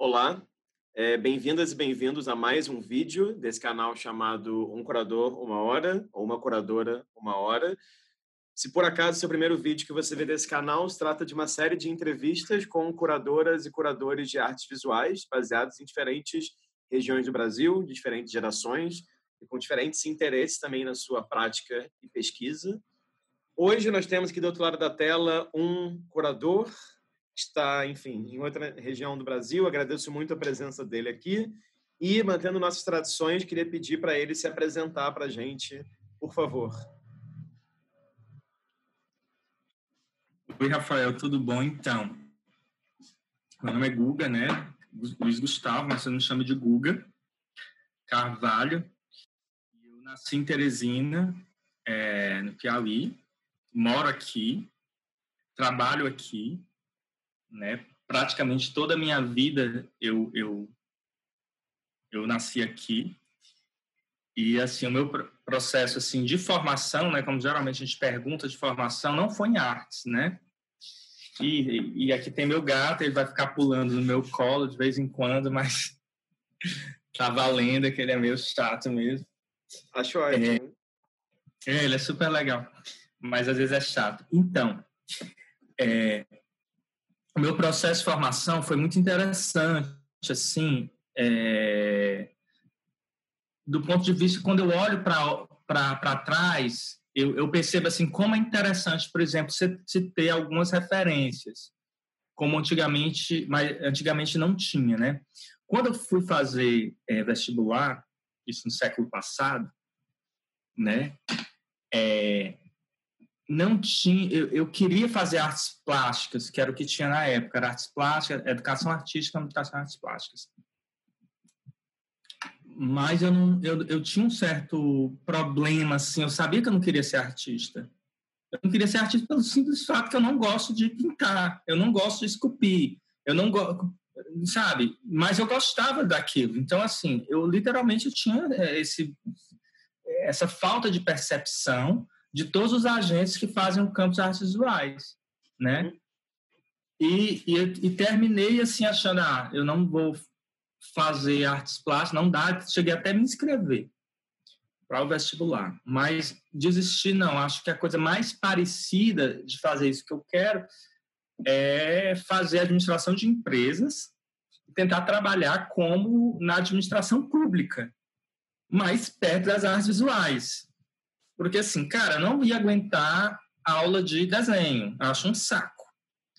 Olá, é, bem-vindas e bem-vindos a mais um vídeo desse canal chamado Um Curador Uma Hora ou Uma Curadora Uma Hora. Se por acaso seu primeiro vídeo que você vê desse canal se trata de uma série de entrevistas com curadoras e curadores de artes visuais baseados em diferentes regiões do Brasil, de diferentes gerações e com diferentes interesses também na sua prática e pesquisa. Hoje nós temos aqui do outro lado da tela um curador está, enfim, em outra região do Brasil. Agradeço muito a presença dele aqui. E, mantendo nossas tradições, queria pedir para ele se apresentar para a gente, por favor. Oi, Rafael, tudo bom? Então, meu nome é Guga, né? Luiz Gustavo, mas você me chama de Guga Carvalho. Eu nasci em Teresina, é, no Piauí, moro aqui, trabalho aqui, né? Praticamente toda a minha vida eu eu eu nasci aqui e assim o meu processo assim de formação, né? Como geralmente a gente pergunta de formação, não foi em artes, né? E, e aqui tem meu gato, ele vai ficar pulando no meu colo de vez em quando, mas tá valendo que ele é meio chato mesmo. Acho ótimo. É, ele é super legal, mas às vezes é chato. Então, é, o meu processo de formação foi muito interessante, assim, é, do ponto de vista, quando eu olho para trás, eu, eu, percebo assim como é interessante, por exemplo, você, ter algumas referências, como antigamente, mas antigamente não tinha, né? Quando eu fui fazer é, vestibular, isso no século passado, né? É, não tinha, eu, eu, queria fazer artes plásticas, que era o que tinha na época, era artes plásticas, educação artística, educação artes plásticas. Mas eu não, eu, eu tinha um certo problema, assim, eu sabia que eu não queria ser artista. Eu não queria ser artista pelo simples fato que eu não gosto de pintar, eu não gosto de esculpir, eu não gosto, sabe? Mas eu gostava daquilo. Então, assim, eu literalmente tinha é, esse, essa falta de percepção de todos os agentes que fazem o campo de artes visuais, né? Uhum. E, e, e, terminei assim achando, ah, eu não vou fazer artes plásticas, não dá, cheguei até a me inscrever para o vestibular, mas desisti não, acho que a coisa mais parecida de fazer isso que eu quero é fazer administração de empresas e tentar trabalhar como na administração pública, mais perto das artes visuais, porque, assim, cara, não ia aguentar aula de desenho. Eu acho um saco.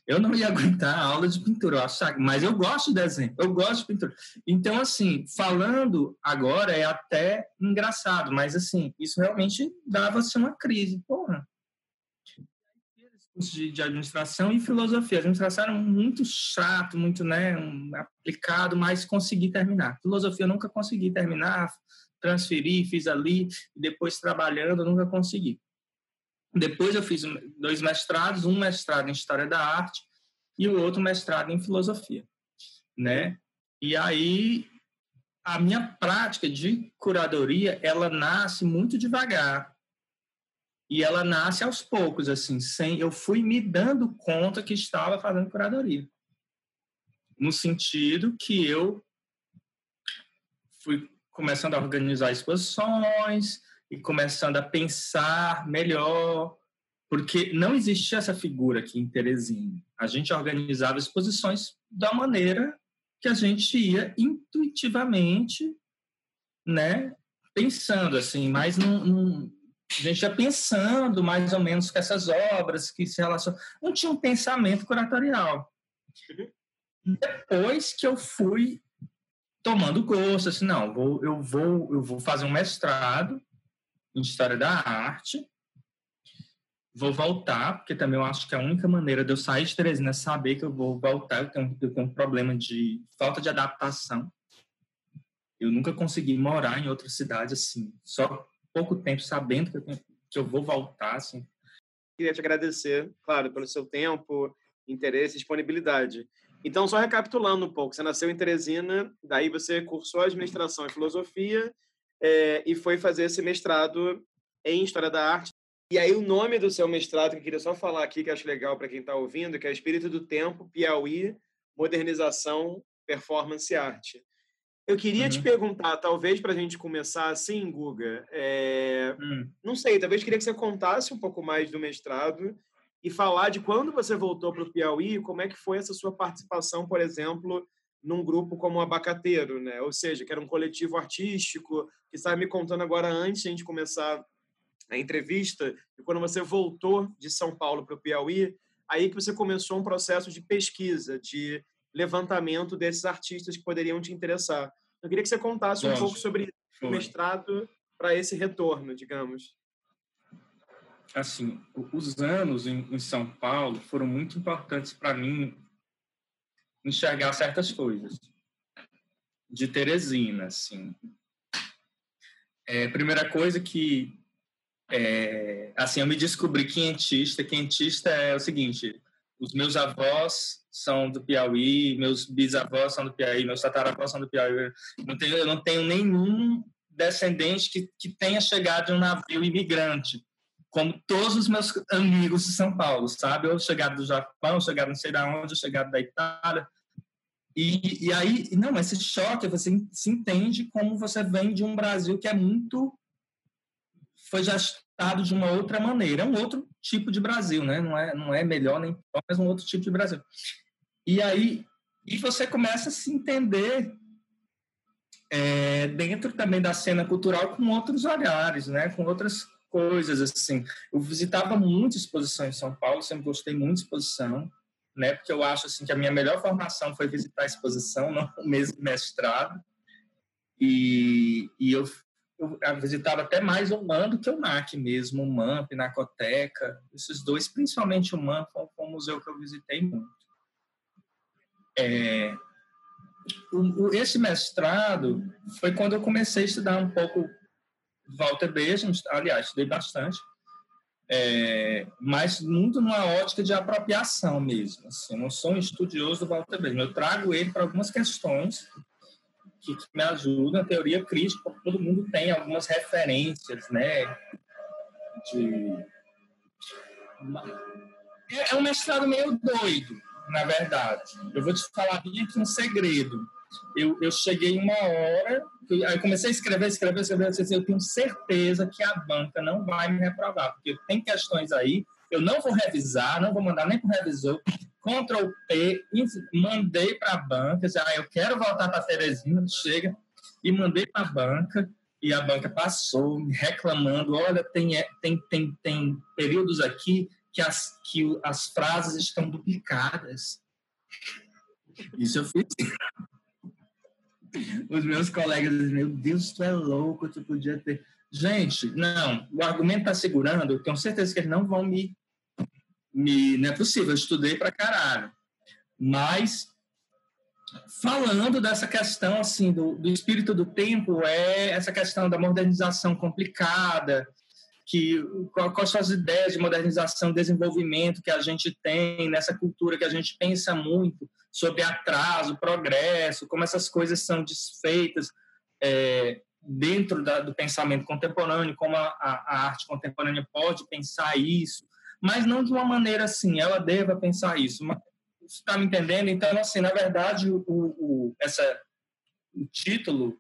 Eu não ia aguentar a aula de pintura, eu acho saco. Mas eu gosto de desenho, eu gosto de pintura. Então, assim, falando agora é até engraçado, mas, assim, isso realmente dava-se uma crise. Porra, de, de, administração e filosofia. Administração era muito chato, muito né, um, aplicado, mas consegui terminar. Filosofia eu nunca consegui terminar, transferi, fiz ali, depois trabalhando, nunca consegui. Depois eu fiz dois mestrados, um mestrado em História da Arte e o outro mestrado em Filosofia, né? E aí a minha prática de curadoria, ela nasce muito devagar. E ela nasce aos poucos, assim, sem eu fui me dando conta que estava fazendo curadoria. No sentido que eu fui começando a organizar exposições e começando a pensar melhor, porque não existia essa figura aqui em Teresina. A gente organizava exposições da maneira que a gente ia intuitivamente, né, pensando assim, mas não, não a gente ia pensando mais ou menos com essas obras que se relacionam. Não tinha um pensamento curatorial. Uhum. Depois que eu fui tomando gosto, assim, não, vou, eu, vou, eu vou fazer um mestrado em História da Arte, vou voltar, porque também eu acho que a única maneira de eu sair de Teresina é saber que eu vou voltar, eu tenho, eu tenho um problema de falta de adaptação. Eu nunca consegui morar em outra cidade, assim, só pouco tempo sabendo que eu, tenho, que eu vou voltar, assim. Queria te agradecer, claro, pelo seu tempo, interesse e disponibilidade. Então, só recapitulando um pouco, você nasceu em Teresina, daí você cursou administração e filosofia é, e foi fazer esse mestrado em História da Arte. E aí o nome do seu mestrado, que eu queria só falar aqui, que acho legal para quem está ouvindo, que é Espírito do Tempo, Piauí, Modernização, performance arte. Eu queria uhum. te perguntar, talvez para a gente começar assim, Guga, é... uhum. não sei, talvez queria que você contasse um pouco mais do mestrado e falar de quando você voltou para o Piauí, como é que foi essa sua participação, por exemplo, num grupo como o Abacateiro, né? Ou seja, que era um coletivo artístico, que estava me contando agora antes de a gente começar a entrevista, e quando você voltou de São Paulo para o Piauí, aí que você começou um processo de pesquisa, de levantamento desses artistas que poderiam te interessar. Eu queria que você contasse um pouco sobre o mestrado para esse retorno, digamos. Assim, os anos em, São Paulo foram muito importantes para mim enxergar certas coisas. De Teresina, assim. É, primeira coisa que é, assim, eu me descobri quentista. Quentista é o seguinte: os meus avós são do Piauí, meus bisavós são do Piauí, meus tataravós são do Piauí. Não tenho, eu não tenho nenhum descendente que, que tenha chegado de um navio imigrante, como todos os meus amigos de São Paulo, sabe? Ou chegado do Japão, chegado não sei da onde, chegado da Itália. E, e aí, não, esse choque, você se entende como você vem de um Brasil que é muito foi gestado de uma outra maneira. É um outro tipo de Brasil, né? Não é, não é melhor nem pior, mas um outro tipo de Brasil. E aí e você começa a se entender é, dentro também da cena cultural com outros olhares, né? Com outras coisas, assim. Eu visitava muito exposição em São Paulo, sempre gostei muito de exposição, né? Porque eu acho, assim, que a minha melhor formação foi visitar a exposição, não o mesmo mestrado. E, e eu eu visitava até mais o MAN do que o NAC mesmo, o MAN, Pinacoteca, esses dois, principalmente o MAN, foi, foi um museu que eu visitei muito. É, o, o, esse mestrado foi quando eu comecei a estudar um pouco Walter Benjamin, aliás, estudei bastante, é, mas muito numa ótica de apropriação mesmo. Assim, eu não sou um estudioso do Walter Benjamin, eu trago ele para algumas questões que, que me ajudam. A teoria crítica, todo mundo tem algumas referências, né? De... É, é um mestrado meio doido, na verdade. Eu vou te falar bem aqui um segredo. Eu, eu cheguei uma hora, aí comecei a escrever, escrever, escrever, eu tenho certeza que a banca não vai me reprovar, porque tem questões aí, eu não vou revisar, não vou mandar nem para o revisor, Ctrl P, mandei para a banca, já ah, eu quero voltar para Teresina, chega, e mandei para a banca, e a banca passou reclamando, olha, tem, é, tem, tem, tem períodos aqui que as, que as frases estão duplicadas. Isso eu fiz. Os meus colegas dizem, meu Deus, tu é louco, tu podia ter... Gente, não, o argumento está segurando, tenho certeza que eles não vão me me, não é possível, eu estudei para caralho. Mas falando dessa questão assim do, do espírito do tempo é essa questão da modernização complicada que quais são as ideias de modernização desenvolvimento que a gente tem nessa cultura que a gente pensa muito sobre atraso progresso como essas coisas são desfeitas é, dentro da, do pensamento contemporâneo como a, a, arte contemporânea pode pensar isso mas não de uma maneira assim, ela deva pensar isso. Mas, você está me entendendo? Então, assim, na verdade, o, o, essa, o título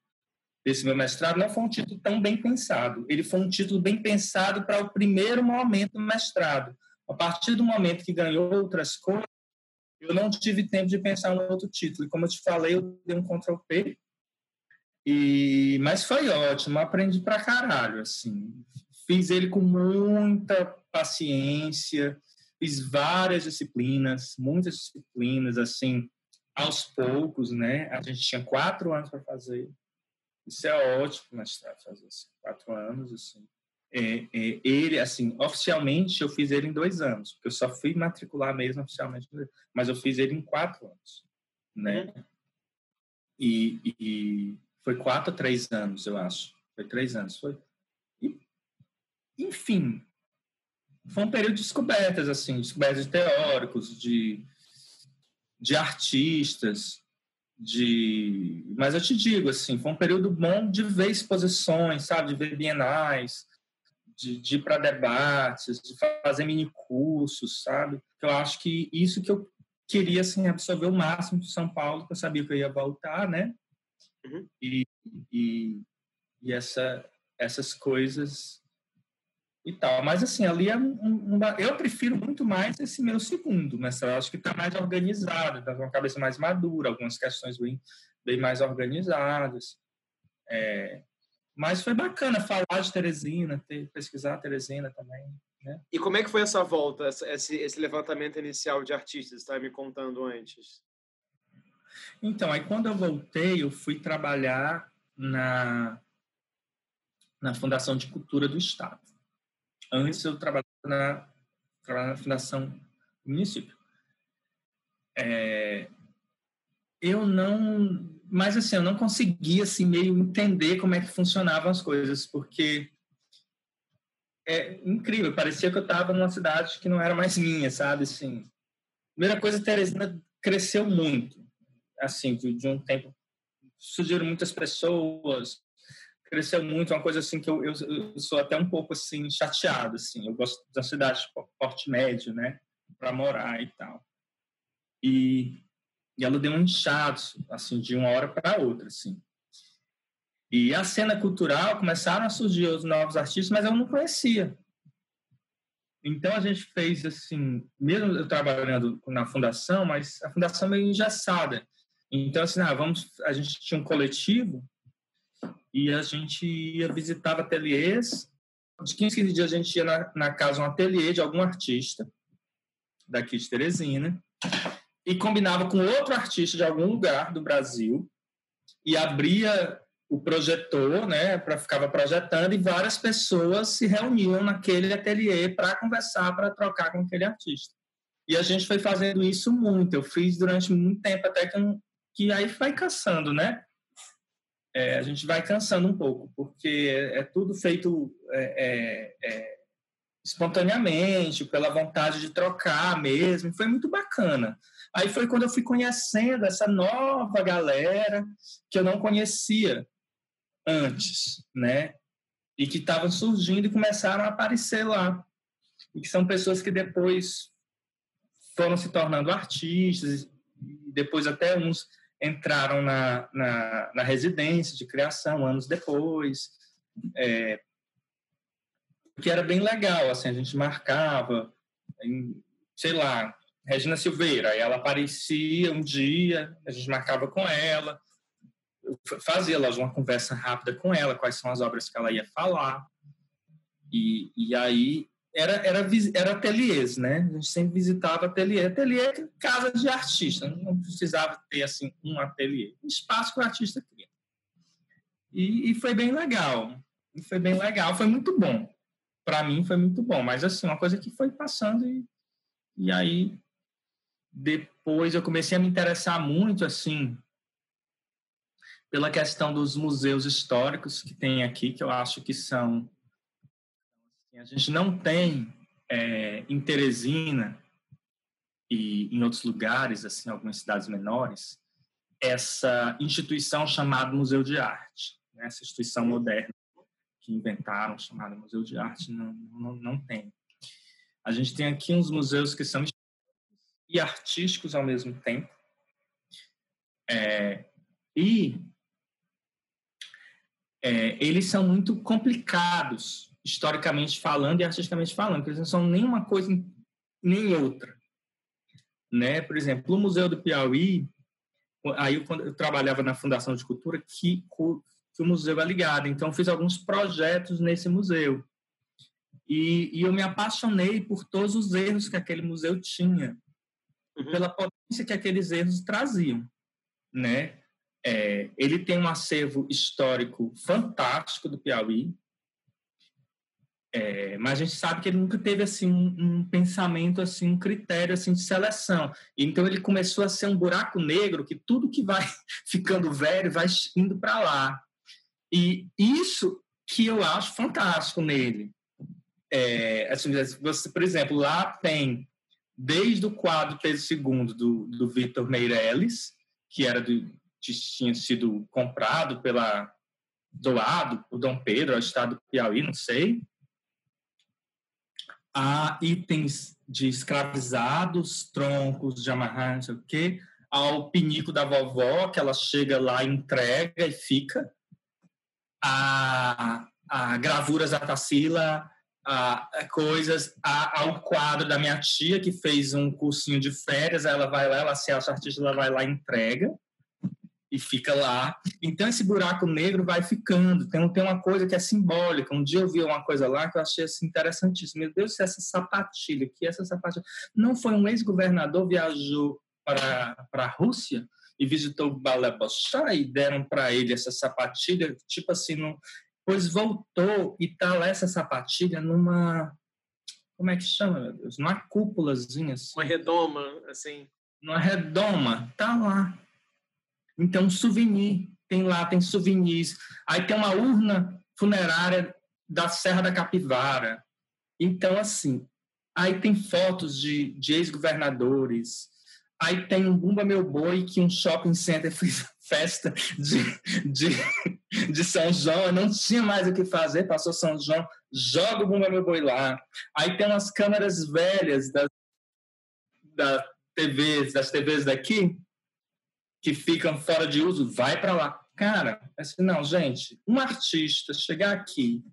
desse meu mestrado não foi um título tão bem pensado. Ele foi um título bem pensado para o primeiro momento do mestrado. A partir do momento que ganhou outras coisas, eu não tive tempo de pensar no outro título. E como eu te falei, eu dei um Ctrl P. E, mas foi ótimo, aprendi pra caralho, assim. Fiz ele com muita paciência, fiz várias disciplinas, muitas disciplinas, assim, aos poucos, né? A gente tinha quatro anos para fazer. Isso é ótimo, mas fazer assim, quatro anos, assim. É, é, ele, assim, oficialmente eu fiz ele em dois anos, porque eu só fui matricular mesmo oficialmente, mas eu fiz ele em quatro anos, né? Uhum. E, e foi quatro a três anos, eu acho. Foi três anos, foi. E, enfim, foi um período de descobertas, assim, descobertas de teóricos, de, de artistas, de... Mas eu te digo, assim, foi um período bom de ver exposições, sabe, de ver bienais, de, de ir para debates, de fazer mini cursos, sabe? Eu acho que isso que eu queria assim absorver o máximo de São Paulo, que eu sabia que eu ia voltar, né? Uhum. E, e, e essa, essas coisas e tal. Mas assim, ali é um, um, eu prefiro muito mais esse meu segundo mestrado. Acho que está mais organizado, está com a cabeça mais madura, algumas questões bem, bem mais organizadas. É, mas foi bacana falar de Teresina, ter, pesquisar Teresina também. Né? E como é que foi essa volta, esse, esse levantamento inicial de artistas? Estava me contando antes. Então, aí quando eu voltei, eu fui trabalhar na, na Fundação de Cultura do Estado. Antes eu trabalhava na, trabalhava na Fundação do Município. É, eu não mas assim eu não conseguia assim meio entender como é que funcionavam as coisas porque é incrível parecia que eu estava numa cidade que não era mais minha sabe assim. Primeira coisa Teresina cresceu muito assim de, de um tempo surgiram muitas pessoas cresceu muito uma coisa assim que eu, eu, eu, sou até um pouco assim chateado assim eu gosto da cidade de porte médio né para morar e tal. E e ela deu um inchado, assim, de uma hora para outra, assim. E a cena cultural começaram a surgir os novos artistas, mas eu não conhecia. Então a gente fez assim, mesmo eu trabalhando na fundação, mas a fundação meio engessada. Então assim, ah, vamos, a gente tinha um coletivo e a gente ia visitar ateliês. De 15 15 dias a gente ia na, na casa um ateliê de algum artista daqui de Teresina e combinava com outro artista de algum lugar do Brasil e abria o projetor, né, para ficava projetando e várias pessoas se reuniam naquele ateliê para conversar, para trocar com aquele artista. E a gente foi fazendo isso muito. Eu fiz durante muito tempo até que, que aí vai cansando, né? É, a gente vai cansando um pouco, porque é, é tudo feito é, é, é espontaneamente, pela vontade de trocar mesmo. Foi muito bacana. Aí foi quando eu fui conhecendo essa nova galera que eu não conhecia antes, né? E que estavam surgindo e começaram a aparecer lá. E que são pessoas que depois foram se tornando artistas, depois até uns entraram na, na, na residência de criação anos depois. É, que era bem legal, assim, a gente marcava, em, sei lá, Regina Silveira. Ela aparecia um dia, a gente marcava com ela, fazia lá uma conversa rápida com ela, quais são as obras que ela ia falar. E, e aí era, era, era ateliês, né? A gente sempre visitava ateliê. Ateliê é casa de artista, não precisava ter assim um ateliê. Um espaço que o artista cria. E, e foi bem legal. Foi bem legal, foi muito bom. Para mim foi muito bom, mas assim, uma coisa que foi passando e, e aí depois eu comecei a me interessar muito assim pela questão dos museus históricos que tem aqui, que eu acho que são assim, a gente não tem é, em Teresina e em outros lugares, assim, algumas cidades menores, essa instituição chamada Museu de Arte, né? essa instituição moderna que inventaram chamada Museu de Arte não, não, não tem. A gente tem aqui uns museus que são e artísticos ao mesmo tempo. É, e é, eles são muito complicados, historicamente falando e artisticamente falando, porque eles não são nenhuma coisa nem outra. Né? Por exemplo, o Museu do Piauí, aí eu, quando eu trabalhava na Fundação de Cultura, que, que o museu é ligado, então fiz alguns projetos nesse museu. E, e eu me apaixonei por todos os erros que aquele museu tinha uhum. pela potência que aqueles erros traziam, né? É, ele tem um acervo histórico fantástico do Piauí, é, mas a gente sabe que ele nunca teve assim um, um, pensamento assim, um critério assim de seleção. Então ele começou a ser um buraco negro que tudo que vai ficando velho vai indo para lá. E isso que eu acho fantástico nele. É, assim, você, por exemplo, lá tem desde o quadro Pedro II do, do Vitor Meirelles, que era do, tinha sido comprado pela doado por Dom Pedro ao estado do Piauí, não sei, há itens de escravizados, troncos de amarrar, não sei o quê, ao pinico da vovó, que ela chega lá, entrega e fica, a, a gravuras da Tarsila, a, a coisas, ao quadro da minha tia, que fez um cursinho de férias, ela vai lá, ela se acha artista, ela vai lá entrega, e fica lá. Então, esse buraco negro vai ficando. Tem, tem uma coisa que é simbólica. Um dia eu vi uma coisa lá que eu achei assim, interessantíssima. Meu Deus, essa sapatilha, que essa sapatilha. Não foi um ex-governador viajou para, para a Rússia e visitou o Balé Bochá e deram para ele essa sapatilha, tipo assim, no, pois voltou e tá lá essa sapatilha numa. Como é que chama, meu Deus? Numa cúpulazinha. Assim. Uma redoma, assim. Numa redoma, tá lá então, souvenir, tem lá, tem souvenirs. Aí tem uma urna funerária da Serra da Capivara. Então, assim, aí tem fotos de, de ex-governadores. Aí tem um Bumba Meu Boi, que um shopping center fez festa de, de, de São João. não tinha mais o que fazer, passou São João, joga o Bumba Meu Boi lá. Aí tem umas câmeras velhas das, da TVs, das TVs daqui, que ficam fora de uso, vai para lá. Cara, assim, não, gente, um artista chegar aqui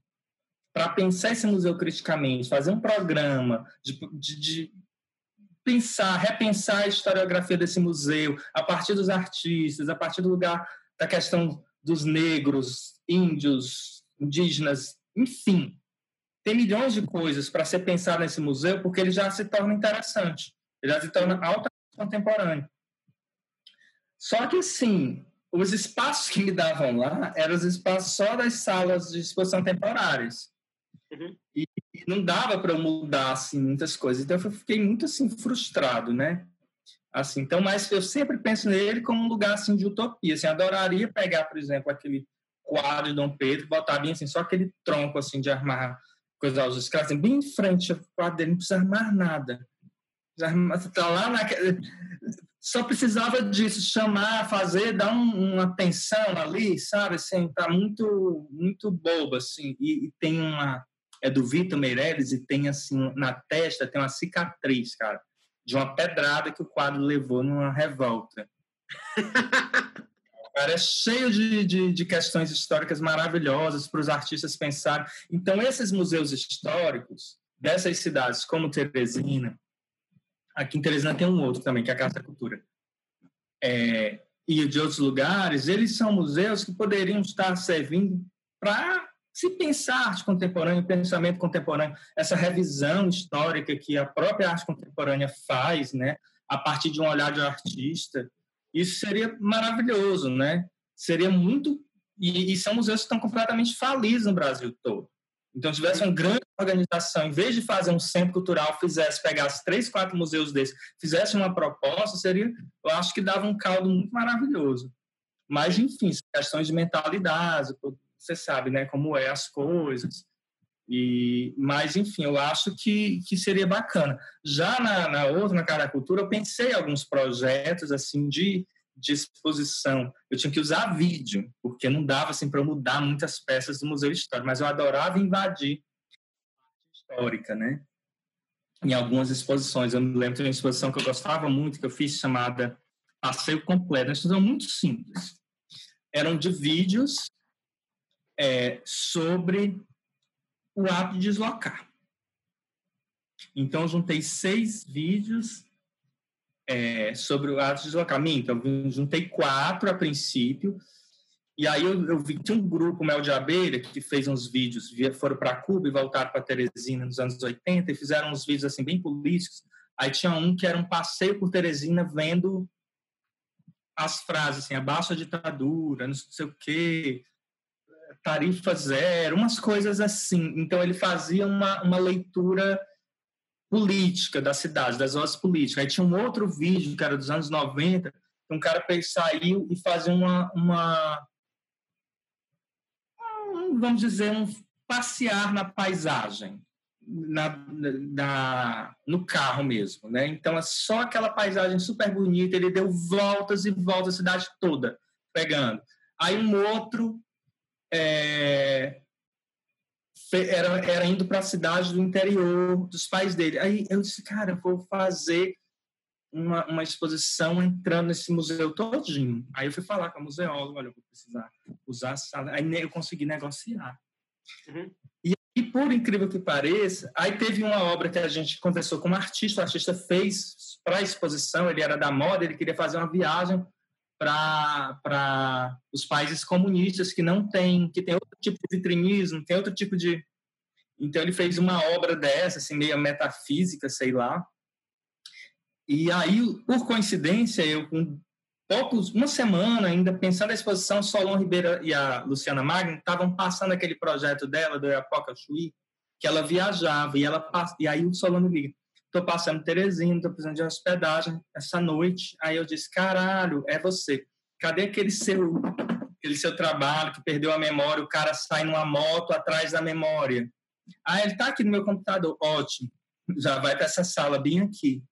para pensar esse museu criticamente, fazer um programa de, de, de, pensar, repensar a historiografia desse museu a partir dos artistas, a partir do lugar da questão dos negros, índios, indígenas, enfim. Tem milhões de coisas para ser pensado nesse museu porque ele já se torna interessante, ele já se torna altamente contemporâneo. Só que, assim, os espaços que me davam lá eram os espaços só das salas de exposição temporárias. Uhum. E, não dava para mudar, assim, muitas coisas. Então, eu fiquei muito, assim, frustrado, né? Assim, então, mas eu sempre penso nele como um lugar, assim, de utopia. Assim, adoraria pegar, por exemplo, aquele quadro de Dom Pedro, botar bem, assim, só aquele tronco, assim, de armar coisas aos escravos, assim, bem em frente ao quadro dele, não precisa armar nada. Está lá naquele só precisava disso, chamar, fazer, dar um, uma atenção ali, sabe? Assim, tá muito, muito bobo, assim. E, e, tem uma... É do Vitor Meirelles e tem, assim, na testa, tem uma cicatriz, cara, de uma pedrada que o quadro levou numa revolta. cara, é cheio de, de, de questões históricas maravilhosas para os artistas pensarem. Então, esses museus históricos dessas cidades, como Teresina, Aqui em Teresina tem um outro também, que é a Casa da Cultura. É, e de outros lugares, eles são museus que poderiam estar servindo para se pensar arte contemporânea, pensamento contemporâneo, essa revisão histórica que a própria arte contemporânea faz, né, a partir de um olhar de artista, isso seria maravilhoso, né? Seria muito e, e são museus que estão completamente falidos no Brasil todo. Então, se tivesse uma grande organização, em vez de fazer um centro cultural, fizesse, pegasse três, quatro museus desses, fizesse uma proposta, seria, eu acho que dava um caldo muito maravilhoso. Mas, enfim, questões de mentalidade, você sabe, né, como é as coisas. E, mas, enfim, eu acho que, que seria bacana. Já na, na outra, na Cara Cultura, eu pensei em alguns projetos, assim, de de exposição. Eu tinha que usar vídeo, porque não dava assim para mudar muitas peças do Museu Histórico, mas eu adorava invadir a histórica, né? Em algumas exposições, eu me lembro de uma exposição que eu gostava muito, que eu fiz chamada Passeio Completo, uma exposição muito simples. Eram de vídeos é, sobre o ato de deslocar. Então, juntei seis vídeos é, sobre o ato de deslocamento. Eu juntei quatro a princípio, e aí eu, eu vi que tinha um grupo, Mel de Abelha, que fez uns vídeos, foram para Cuba e voltaram para Teresina nos anos 80 e fizeram uns vídeos assim bem políticos. Aí tinha um que era um passeio por Teresina vendo as frases assim, abaixo a ditadura, não sei o quê, tarifa zero, umas coisas assim. Então ele fazia uma, uma leitura política da cidade, das vozes políticas. Aí tinha um outro vídeo, que era dos anos 90, um cara saiu e fazia uma, uma um, vamos dizer, um passear na paisagem, na, na, no carro mesmo, né? Então é só aquela paisagem super bonita, ele deu voltas e voltas a cidade toda, pegando. Aí um outro é, era, era indo para a cidade do interior dos pais dele. Aí eu disse, cara, eu vou fazer uma, uma exposição entrando nesse museu todinho. Aí eu fui falar com a museóloga, olha, eu vou precisar usar a sala. Aí eu consegui negociar. Uhum. E, e, por incrível que pareça, aí teve uma obra que a gente conversou com um artista, o artista fez para a exposição, ele era da moda, ele queria fazer uma viagem para os países comunistas que não tem, que tem outro tipo de vitrinismo, tem outro tipo de... Então ele fez uma obra dessa, assim, meio metafísica, sei lá, e aí, por coincidência, eu com poucos, uma semana ainda pensando na exposição, Solon Ribeiro e a Luciana Magno estavam passando aquele projeto dela do Iapoca Chuí, que ela viajava e ela e aí o Solon me liga, tô passando Teresina, tô precisando de hospedagem essa noite. Aí eu disse, caralho, é você. Cadê aquele seu aquele seu trabalho que perdeu a memória, o cara sai numa moto atrás da memória. Ah, ele tá aqui no meu computador, ótimo. Já vai para essa sala bem aqui.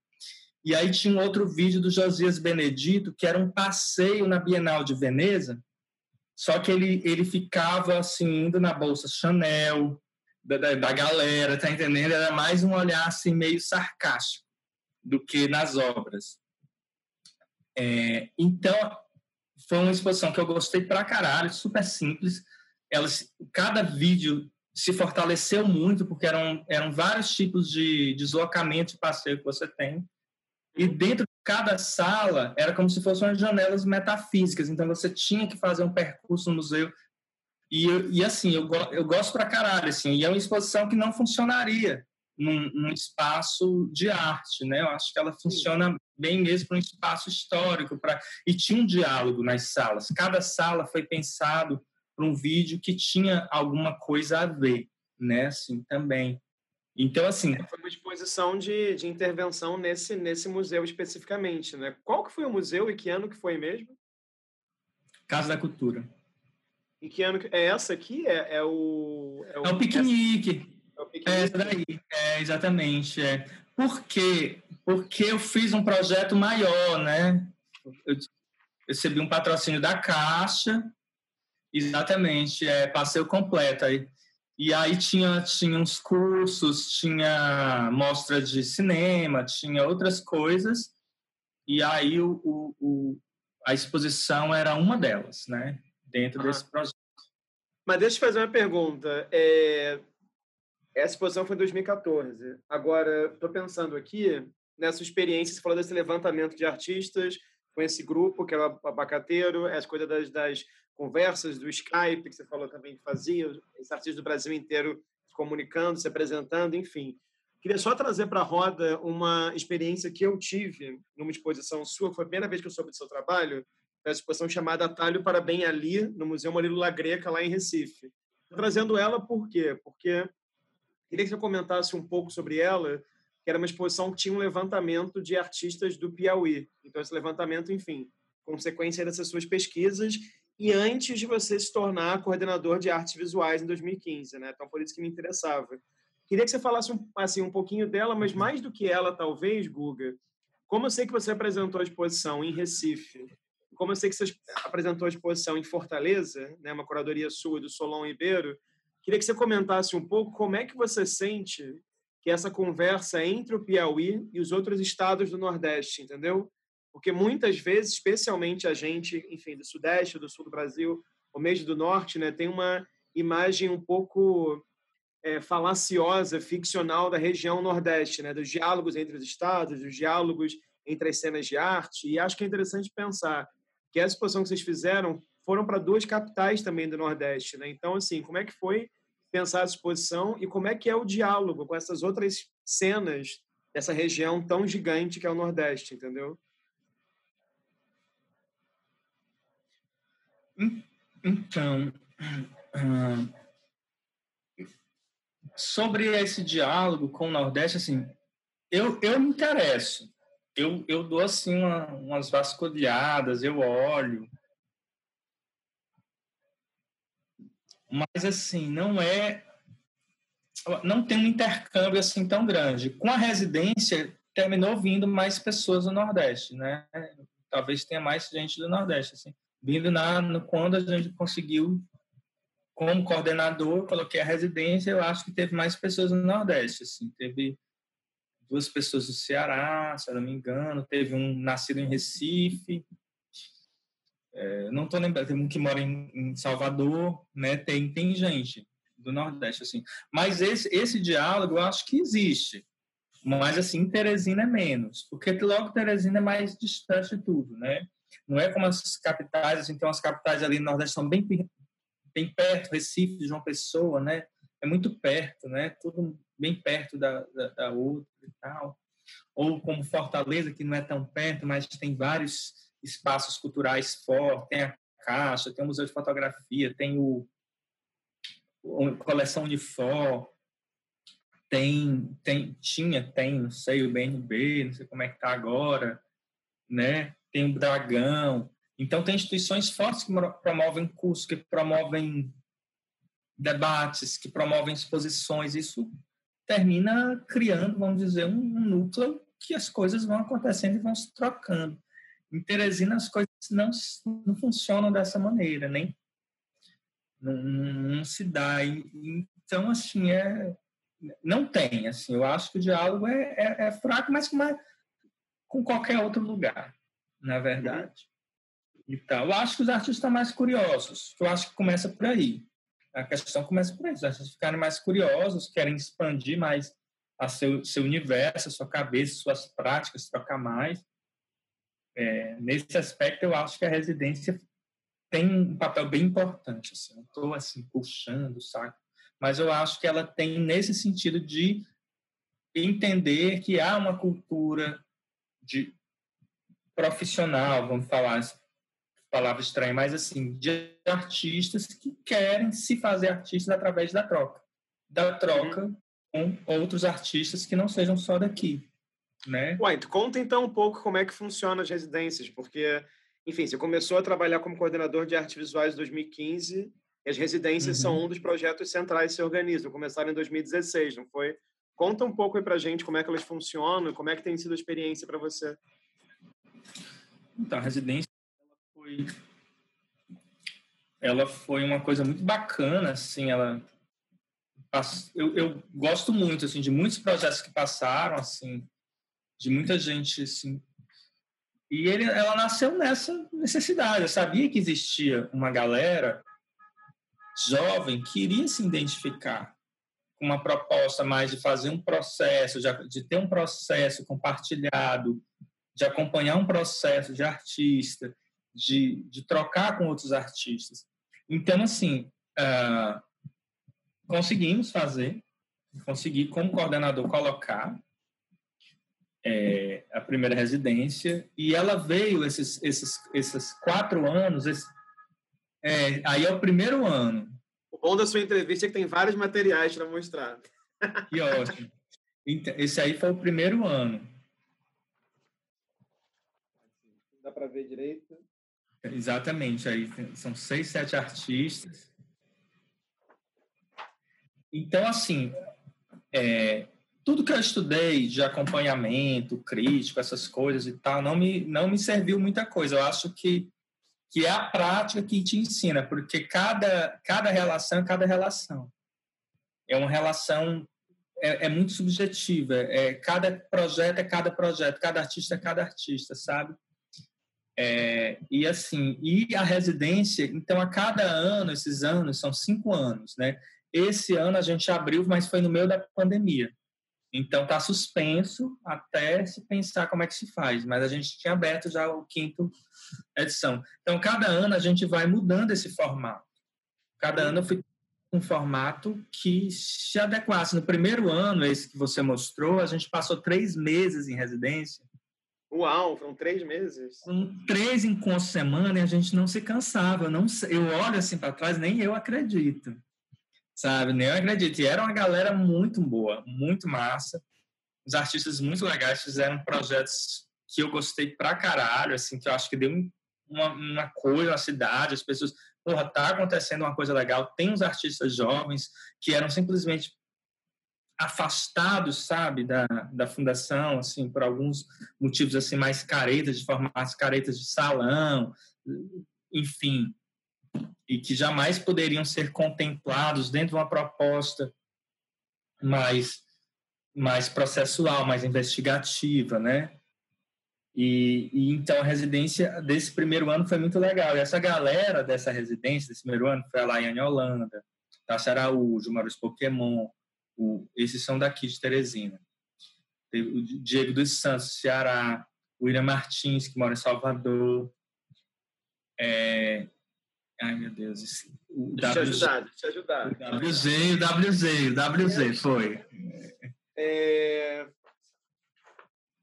E aí tinha um outro vídeo do Josias Benedito, que era um passeio na Bienal de Veneza, só que ele, ele ficava assim, indo na bolsa Chanel, da, da, da galera, tá entendendo? Era mais um olhar assim, meio sarcástico do que nas obras. É, então, foi uma exposição que eu gostei pra caralho, super simples. Elas, cada vídeo se fortaleceu muito, porque eram, eram vários tipos de deslocamento de passeio que você tem. E dentro de cada sala era como se fossem janelas metafísicas. Então você tinha que fazer um percurso no museu. E, e assim, eu, eu gosto pra caralho. Assim, e é uma exposição que não funcionaria num, num espaço de arte. Né? Eu acho que ela funciona bem mesmo para um espaço histórico. Pra... E tinha um diálogo nas salas. Cada sala foi pensado para um vídeo que tinha alguma coisa a ver. Né? Assim, também. Então, assim... É, foi uma exposição de, de intervenção nesse, nesse museu especificamente, né? Qual que foi o museu e que ano que foi mesmo? Casa da Cultura. E que ano. É essa aqui? É, é o... É o, é o piquenique. É, o piquenique. é essa daí. É, exatamente. É. Por quê? Porque eu fiz um projeto maior, né? Eu recebi um patrocínio da Caixa, exatamente, é passeio completo aí. E aí tinha, tinha uns cursos, tinha mostra de cinema, tinha outras coisas. E aí o, o, o a exposição era uma delas, né? Dentro ah. desse projeto. Mas deixa eu te fazer uma pergunta. É... Essa exposição foi em 2014. Agora, estou pensando aqui nessa experiência, você falou desse levantamento de artistas com esse grupo, que era o Abacateiro, as coisas das, das conversas do Skype, que você falou também que fazia, os artistas do Brasil inteiro se comunicando, se apresentando, enfim. Queria só trazer para a roda uma experiência que eu tive numa exposição sua, foi a primeira vez que eu soube do seu trabalho, uma exposição chamada Atalho para Bem Ali, no Museu Murilo La Greca, lá em Recife. trazendo ela por quê? Porque queria que você comentasse um pouco sobre ela, que era uma exposição que tinha um levantamento de artistas do Piauí. Então, esse levantamento, enfim, consequência dessas suas pesquisas e antes de você se tornar coordenador de artes visuais em 2015, né? Então, por isso que me interessava. Queria que você falasse um, assim, um pouquinho dela, mas mais do que ela, talvez, Guga, como eu sei que você apresentou a exposição em Recife, como eu sei que você apresentou a exposição em Fortaleza, né, uma curadoria sua do Solon Ribeiro, queria que você comentasse um pouco como é que você sente que essa conversa entre o Piauí e os outros estados do Nordeste, entendeu? Porque muitas vezes, especialmente a gente, enfim, do Sudeste, do Sul do Brasil, ou mesmo do Norte, né, tem uma imagem um pouco é, falaciosa, ficcional da região Nordeste, né, dos diálogos entre os estados, dos diálogos entre as cenas de arte. E acho que é interessante pensar que essa exposição que vocês fizeram foram para duas capitais também do Nordeste. Né? Então, assim, como é que foi pensar a exposição e como é que é o diálogo com essas outras cenas dessa região tão gigante que é o Nordeste, entendeu? Então, sobre esse diálogo com o Nordeste, assim, eu, eu me interesso. Eu, eu dou, assim, uma, umas vasculhadas, eu olho. Mas, assim, não é... Não tem um intercâmbio, assim, tão grande. Com a residência, terminou vindo mais pessoas do Nordeste, né? Talvez tenha mais gente do Nordeste, assim vindo na, no, quando a gente conseguiu como coordenador, coloquei a residência, eu acho que teve mais pessoas no Nordeste, assim, teve duas pessoas do Ceará, se eu não me engano, teve um nascido em Recife, é, não estou lembrando, tem um que mora em, em, Salvador, né? Tem, tem gente do Nordeste, assim. Mas esse, esse diálogo eu acho que existe. Mas, assim, Teresina é menos. Porque logo Teresina é mais distante de tudo, né? Não é como as capitais, assim, tem umas capitais ali no Nordeste são bem, bem perto, Recife, João Pessoa, né? É muito perto, né? Tudo bem perto da, da, da outra e tal. Ou como Fortaleza, que não é tão perto, mas tem vários espaços culturais fortes, tem a Caixa, tem o Museu de Fotografia, tem o a coleção Unifor, tem, tem, tinha, tem, não sei, o BNB, não sei como é que está agora, né? Tem o Dragão. Então, tem instituições fortes que promovem cursos, que promovem debates, que promovem exposições. Isso termina criando, vamos dizer, um núcleo que as coisas vão acontecendo e vão se trocando. Em Teresina as coisas não, não funcionam dessa maneira, nem não, não se dá. Então, assim, é, não tem. Assim, eu acho que o diálogo é, é, é fraco, mas com, uma, com qualquer outro lugar, na verdade. Então, eu acho que os artistas estão mais curiosos. Eu acho que começa por aí. A questão começa por. Os artistas ficarem mais curiosos, querem expandir mais a seu, seu universo, a sua cabeça, suas práticas, trocar mais. É, nesse aspecto, eu acho que a residência tem um papel bem importante. Assim, não estou assim puxando o saco, mas eu acho que ela tem nesse sentido de entender que há uma cultura de profissional, vamos falar palavra estranha, mas assim, de artistas que querem se fazer artistas através da troca, da troca uhum. com outros artistas que não sejam só daqui né? Ué, conta então um pouco como é que funciona as residências, porque, enfim, você começou a trabalhar como coordenador de artes visuais em 2015 e as residências uhum. são um dos projetos centrais que se organizam. Começaram em 2016, não foi? Conta um pouco aí pra gente como é que elas funcionam como é que tem sido a experiência para você. Então, a residência foi ela foi uma coisa muito bacana, assim, ela eu, eu gosto muito assim de muitos projetos que passaram assim de muita gente, assim. E ele, ela nasceu nessa necessidade. Eu sabia que existia uma galera jovem que iria se identificar com uma proposta mais de fazer um processo, de, de ter um processo compartilhado, de acompanhar um processo de artista, de, de trocar com outros artistas. Então, assim, uh, conseguimos fazer, consegui, como coordenador, colocar é, a primeira residência e ela veio esses esses esses quatro anos esse, é, aí é o primeiro ano. O bom da sua entrevista é que tem vários materiais para mostrar. Que ótimo. Então, esse aí foi o primeiro ano dá para ver direito exatamente aí são seis sete artistas então assim é, tudo que eu estudei de acompanhamento crítico, essas coisas e tal, não me, não me serviu muita coisa. Eu acho que, que é a prática que te ensina, porque cada, cada relação é cada relação. É uma relação, é, é muito subjetiva. É, cada projeto é cada projeto, cada artista é cada artista, sabe? É, e assim, e a residência, então a cada ano, esses anos, são cinco anos, né? Esse ano a gente abriu, mas foi no meio da pandemia. Então está suspenso até se pensar como é que se faz, mas a gente tinha aberto já o quinto edição. Então cada ano a gente vai mudando esse formato. Cada ano eu fui um formato que se adequasse. No primeiro ano, esse que você mostrou, a gente passou três meses em residência. Uau, foram três meses. Foram três encontros semana e a gente não se cansava. Não, eu olho assim para trás, nem eu acredito sabe? Nem eu acredito. E era uma galera muito boa, muito massa. Os artistas muito legais fizeram projetos que eu gostei pra caralho, assim, que eu acho que deu uma, uma coisa na cidade, as pessoas, porra, tá acontecendo uma coisa legal. Tem uns artistas jovens que eram simplesmente afastados, sabe, da, da fundação, assim, por alguns motivos, assim, mais caretas, de formatos caretas de salão, enfim, e que jamais poderiam ser contemplados dentro de uma proposta mais mais processual, mais investigativa, né? E, e, então a residência desse primeiro ano foi muito legal. E essa galera dessa residência desse primeiro ano foi a Laiane Holanda, Tassi Araújo, Maurício Pokémon, o, esses são daqui de Teresina. o Diego dos Santos, Ceará, o William Martins, que mora em Salvador. É... Ai, meu Deus. Esse... O deixa WZ, ajudar, deixa ajudar. O WZ, o WZ, o WZ, foi. É...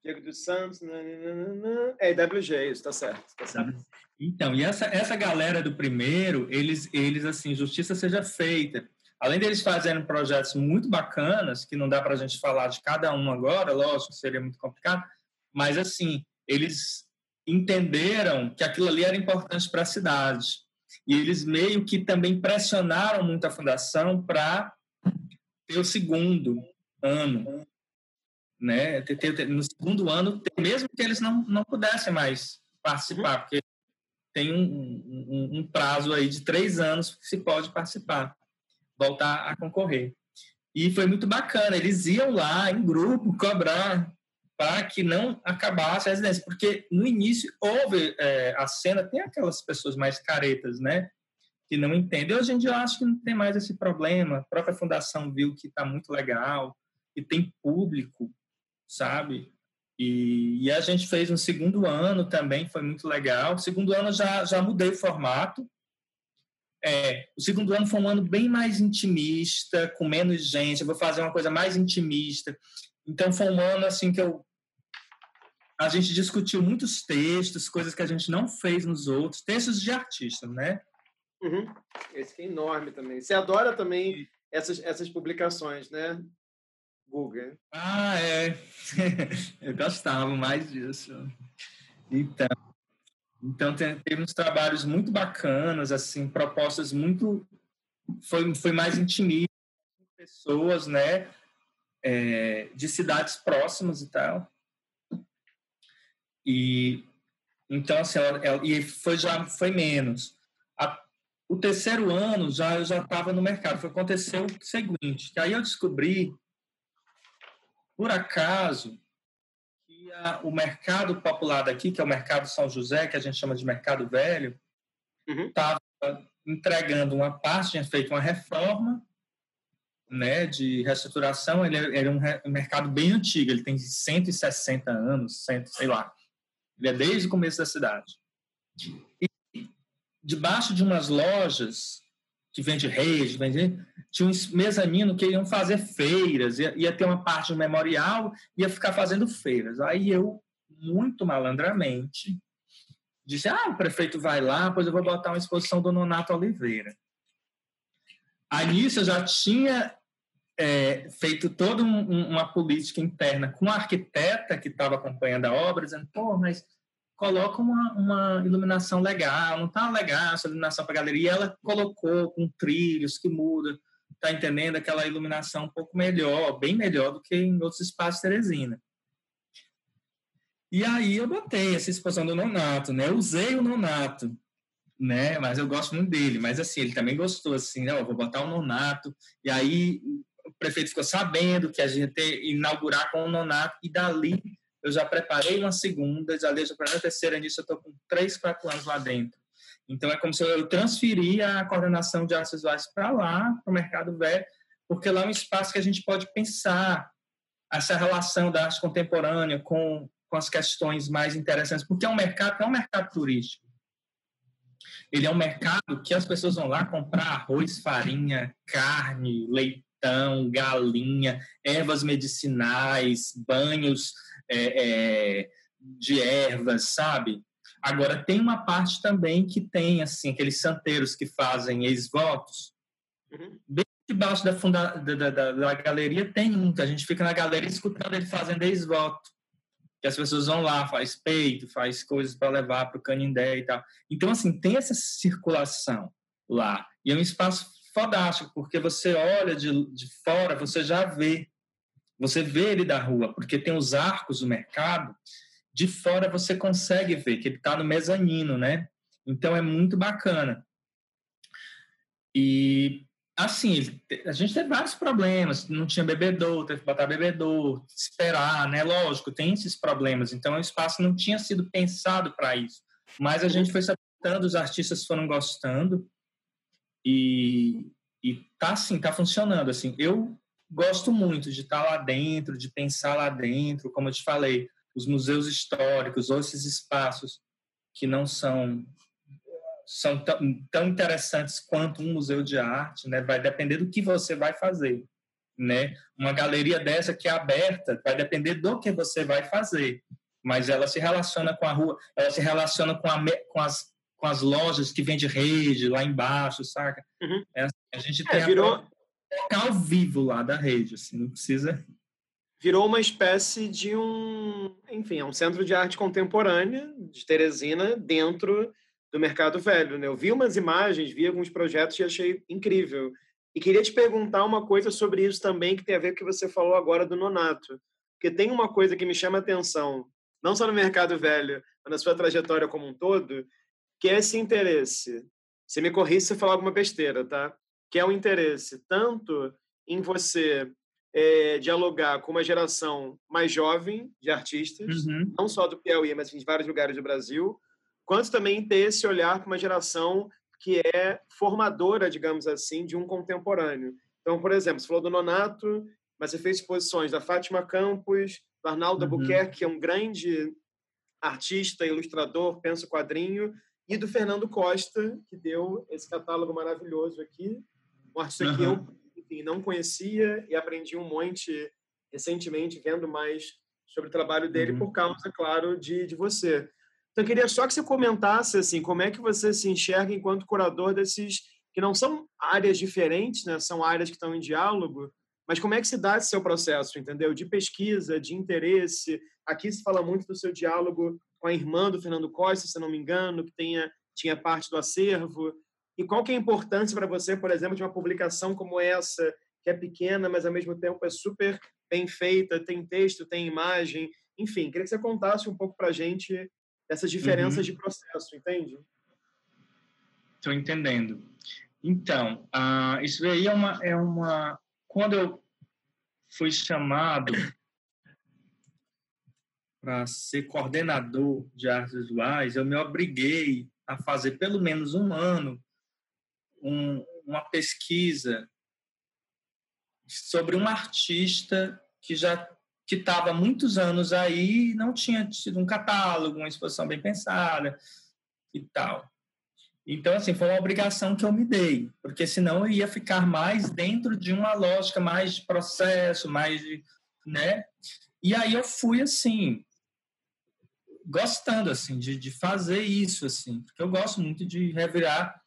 Diego dos Santos, nananana. é WG, isso, tá certo, tá certo. Então, e essa, essa galera do primeiro, eles, eles, assim, justiça seja feita. Além deles fazerem projetos muito bacanas, que não dá para a gente falar de cada um agora, lógico, seria muito complicado, mas, assim, eles entenderam que aquilo ali era importante para a cidade. E eles meio que também pressionaram muito a fundação para ter o segundo ano né? No segundo ano, mesmo que eles não, não pudessem mais participar, uhum. porque tem um, um, um, prazo aí de três anos que se pode participar, voltar a concorrer. E foi muito bacana, eles iam lá em grupo cobrar para que não acabasse a residência, porque no início houve é, a cena, tem aquelas pessoas mais caretas, né? Que não entendem. Hoje em dia eu acho que não tem mais esse problema. A própria fundação viu que está muito legal, e tem público sabe? E, e, a gente fez um segundo ano também, foi muito legal. Segundo ano já, já mudei o formato. É, o segundo ano foi um ano bem mais intimista, com menos gente. Eu vou fazer uma coisa mais intimista. Então foi um ano assim que eu a gente discutiu muitos textos, coisas que a gente não fez nos outros, textos de artista, né? Uhum. Esse que é enorme também. Você adora também essas, essas publicações, né? Google. Ah, é. Eu gostava mais disso. Então, então teve uns trabalhos muito bacanas, assim, propostas muito foi foi mais intimista, pessoas, né, é, de cidades próximas e tal. E então assim, ela, ela, e foi já foi menos. A, o terceiro ano já eu já estava no mercado. Foi aconteceu o seguinte, que aí eu descobri por acaso, o mercado popular daqui, que é o mercado São José, que a gente chama de mercado velho, estava uhum. entregando uma parte, tinha feito uma reforma né, de reestruturação, ele era um, um, mercado bem antigo, ele tem 160 anos, 100, sei lá. Ele é desde o começo da cidade. E debaixo de umas lojas que vende reis, vende tinha um mezanino que iam fazer feiras, ia, ia ter uma parte do memorial, ia ficar fazendo feiras. Aí eu, muito malandramente, disse: Ah, o prefeito vai lá, pois eu vou botar uma exposição do Nonato Oliveira. Aí nisso já tinha é, feito toda um, uma política interna com a arquiteta que estava acompanhando a obra, dizendo: pô, mas coloca uma, uma iluminação legal, não está legal essa iluminação para galeria. E ela colocou com trilhos que muda tá entendendo aquela iluminação um pouco melhor, bem melhor do que em outros espaços Teresina. E aí eu botei essa exposição do Nonato, né? Eu usei o Nonato, né? Mas eu gosto muito dele. Mas assim, ele também gostou, assim, né? Eu vou botar o Nonato. E aí o prefeito ficou sabendo que a gente ia inaugurar com o Nonato. E dali eu já preparei uma segunda, já deixo para a terceira nisso. Eu estou com três, quatro anos lá dentro. Então, é como se eu transferia a coordenação de artes visuais para lá, para o mercado velho, porque lá é um espaço que a gente pode pensar essa relação da arte contemporânea com, com as questões mais interessantes, porque é um mercado, é um mercado turístico. Ele é um mercado que as pessoas vão lá comprar arroz, farinha, carne, leitão, galinha, ervas medicinais, banhos é, é, de ervas, sabe? Agora, tem uma parte também que tem, assim, aqueles santeiros que fazem ex-votos. Uhum. Bem debaixo da, funda, da, da, da, galeria tem um, que a gente fica na galeria escutando ele fazendo ex-voto. Que as pessoas vão lá, faz peito, faz coisas para levar para o Canindé e tal. Então, assim, tem essa circulação lá. E é um espaço fodástico, porque você olha de, de fora, você já vê. Você vê ele da rua, porque tem os arcos do mercado de fora você consegue ver que ele está no mezanino, né? Então é muito bacana. E assim, a gente teve vários problemas, não tinha bebedor, teve que botar bebedor, esperar, né? Lógico, tem esses problemas. Então, o espaço não tinha sido pensado para isso. Mas a gente foi se adaptando, os artistas foram gostando e, e tá assim, tá funcionando. Assim, eu gosto muito de estar lá dentro, de pensar lá dentro, como eu te falei, os museus históricos ou esses espaços que não são são tão, tão interessantes quanto um museu de arte, né? Vai depender do que você vai fazer, né? Uma galeria dessa que é aberta vai depender do que você vai fazer, mas ela se relaciona com a rua, ela se relaciona com, a, com as com as lojas que vende rede lá embaixo, saca? Uhum. É, assim, a gente tem é, virou a ao vivo lá da rede, assim, não precisa virou uma espécie de um, enfim, é um centro de arte contemporânea de Teresina dentro do mercado velho. Né? Eu vi umas imagens, vi alguns projetos e achei incrível. E queria te perguntar uma coisa sobre isso também, que tem a ver com o que você falou agora do Nonato. Porque tem uma coisa que me chama a atenção, não só no mercado velho, mas na sua trajetória como um todo, que é esse interesse. Você me corrija se eu falar alguma besteira, tá? Que é o interesse tanto em você é, dialogar com uma geração mais jovem de artistas, uhum. não só do Piauí, mas em vários lugares do Brasil, quanto também ter esse olhar para uma geração que é formadora, digamos assim, de um contemporâneo. Então, por exemplo, você falou do Nonato, mas você fez exposições da Fátima Campos, do Arnaldo uhum. Albuquerque, que é um grande artista, ilustrador, pensa quadrinho, e do Fernando Costa, que deu esse catálogo maravilhoso aqui, um artista uhum. que eu enfim, não conhecia e aprendi um monte recentemente, vendo mais sobre o trabalho dele, uhum. por causa, claro, de, de você. Então, eu queria só que você comentasse assim, como é que você se enxerga enquanto curador desses que não são áreas diferentes, né? São áreas que estão em diálogo, mas como é que se dá esse seu processo, entendeu? De pesquisa, de interesse. Aqui se fala muito do seu diálogo com a irmã do Fernando Costa, se não me engano, que tenha, tinha parte do acervo. E qual que é a importância para você, por exemplo, de uma publicação como essa, que é pequena, mas ao mesmo tempo é super bem feita, tem texto, tem imagem, enfim, queria que você contasse um pouco para a gente essas diferenças uhum. de processo, entende? Estou entendendo. Então, uh, isso aí é uma, é uma. Quando eu fui chamado para ser coordenador de artes visuais, eu me obriguei a fazer pelo menos um ano um, uma pesquisa sobre um artista que já que estava muitos anos aí e não tinha tido um catálogo, uma exposição bem pensada e tal. Então, assim, foi uma obrigação que eu me dei, porque senão eu ia ficar mais dentro de uma lógica mais de processo, mais de, né? E aí eu fui, assim, gostando, assim, de, de fazer isso, assim, porque eu gosto muito de revirar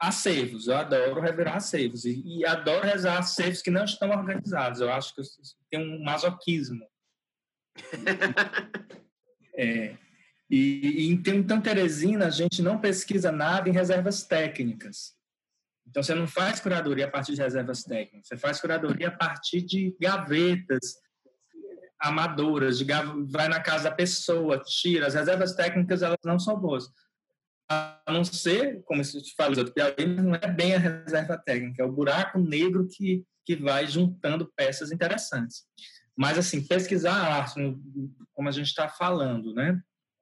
acervos. Eu adoro revirar acervos e, e adoro rezar acervos que não estão organizados. Eu acho que tem um masoquismo. é. E, e então, Teresina, a gente não pesquisa nada em reservas técnicas. Então, você não faz curadoria a partir de reservas técnicas, você faz curadoria a partir de gavetas amadoras, de vai na casa da pessoa, tira. As reservas técnicas, elas não são boas não ser, como eu te falei, o Piauí não é bem a reserva técnica, é o buraco negro que, que vai juntando peças interessantes. Mas, assim, pesquisar a arte, como a gente está falando, né?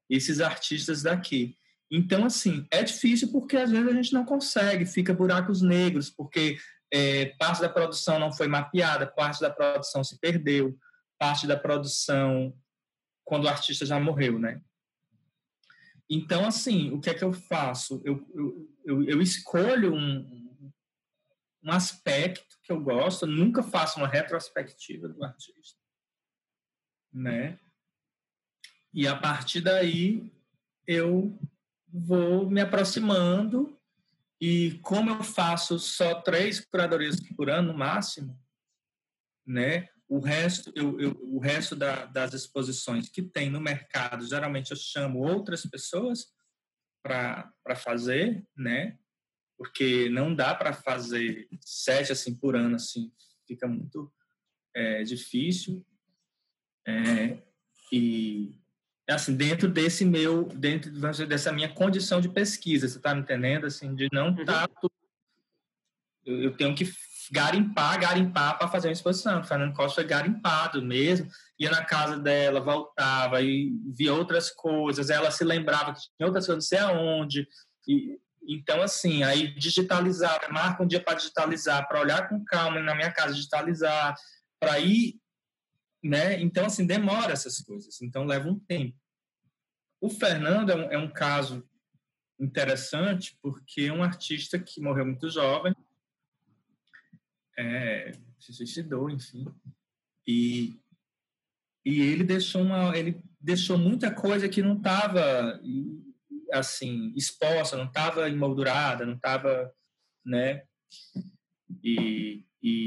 Esses artistas daqui. Então, assim, é difícil porque às vezes a gente não consegue, fica buracos negros, porque é, parte da produção não foi mapeada, parte da produção se perdeu, parte da produção quando o artista já morreu, né? Então, assim, o que é que eu faço? Eu, eu, eu, escolho um, um aspecto que eu gosto, eu nunca faço uma retrospectiva do artista, né? E a partir daí eu vou me aproximando e como eu faço só três curadorias por ano no máximo, né? O resto, eu, eu, o resto da, das exposições que tem no mercado, geralmente eu chamo outras pessoas para fazer, né? Porque não dá para fazer sete assim por ano, assim, fica muito é, difícil. É, e assim dentro desse meu dentro dessa minha condição de pesquisa você está me entendendo assim de não estar uhum. tá eu, eu tenho que garimpar, garimpar para fazer uma exposição. Fernando Costa foi garimpado mesmo, ia na casa dela, voltava e via outras coisas, ela se lembrava que tinha outras coisas, não sei aonde. E, então, assim, aí digitalizar, marca um dia para digitalizar, para olhar com calma na minha casa, digitalizar, para ir, né? Então, assim, demora essas coisas, então leva um tempo. O Fernando é um, é um caso interessante porque é um artista que morreu muito jovem, é, se suicidou, enfim. E, e ele deixou uma, ele deixou muita coisa que não estava assim exposta, não estava emoldurada, não estava, né? E, e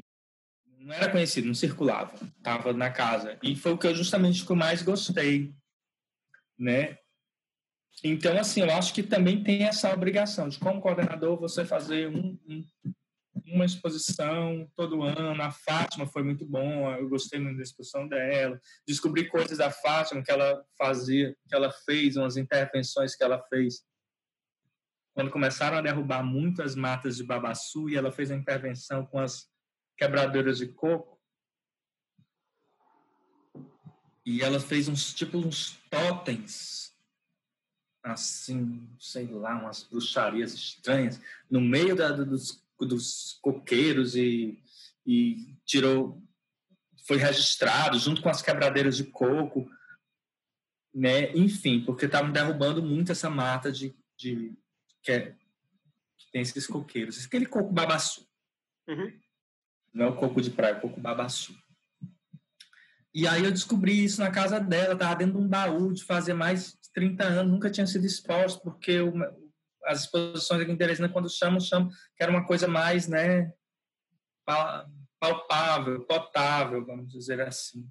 não era conhecido, não circulava, estava na casa. E foi o que eu justamente que eu mais gostei, né? Então, assim, eu acho que também tem essa obrigação de, como coordenador, você fazer um, um uma exposição todo ano. A Fátima foi muito bom, eu gostei muito da exposição dela. Descobri coisas da Fátima que ela fazia, que ela fez, umas intervenções que ela fez. Quando começaram a derrubar muitas matas de babaçu, e ela fez a intervenção com as quebradoras de coco. E ela fez uns tipo uns totens assim, sei lá, umas bruxarias estranhas no meio da, dos dos coqueiros e, e tirou, foi registrado junto com as quebradeiras de coco, né? Enfim, porque estavam derrubando muito essa mata de, de que, é, que, tem esses coqueiros, aquele coco babaçu. Uhum. Não é o coco de praia, é o coco babaçu. E aí eu descobri isso na casa dela, estava dentro de um baú de fazer mais de 30 anos, nunca tinha sido exposto, porque o, as exposições aqui em Teresina, quando chamam, chamam que era uma coisa mais, né, palpável, potável, vamos dizer assim.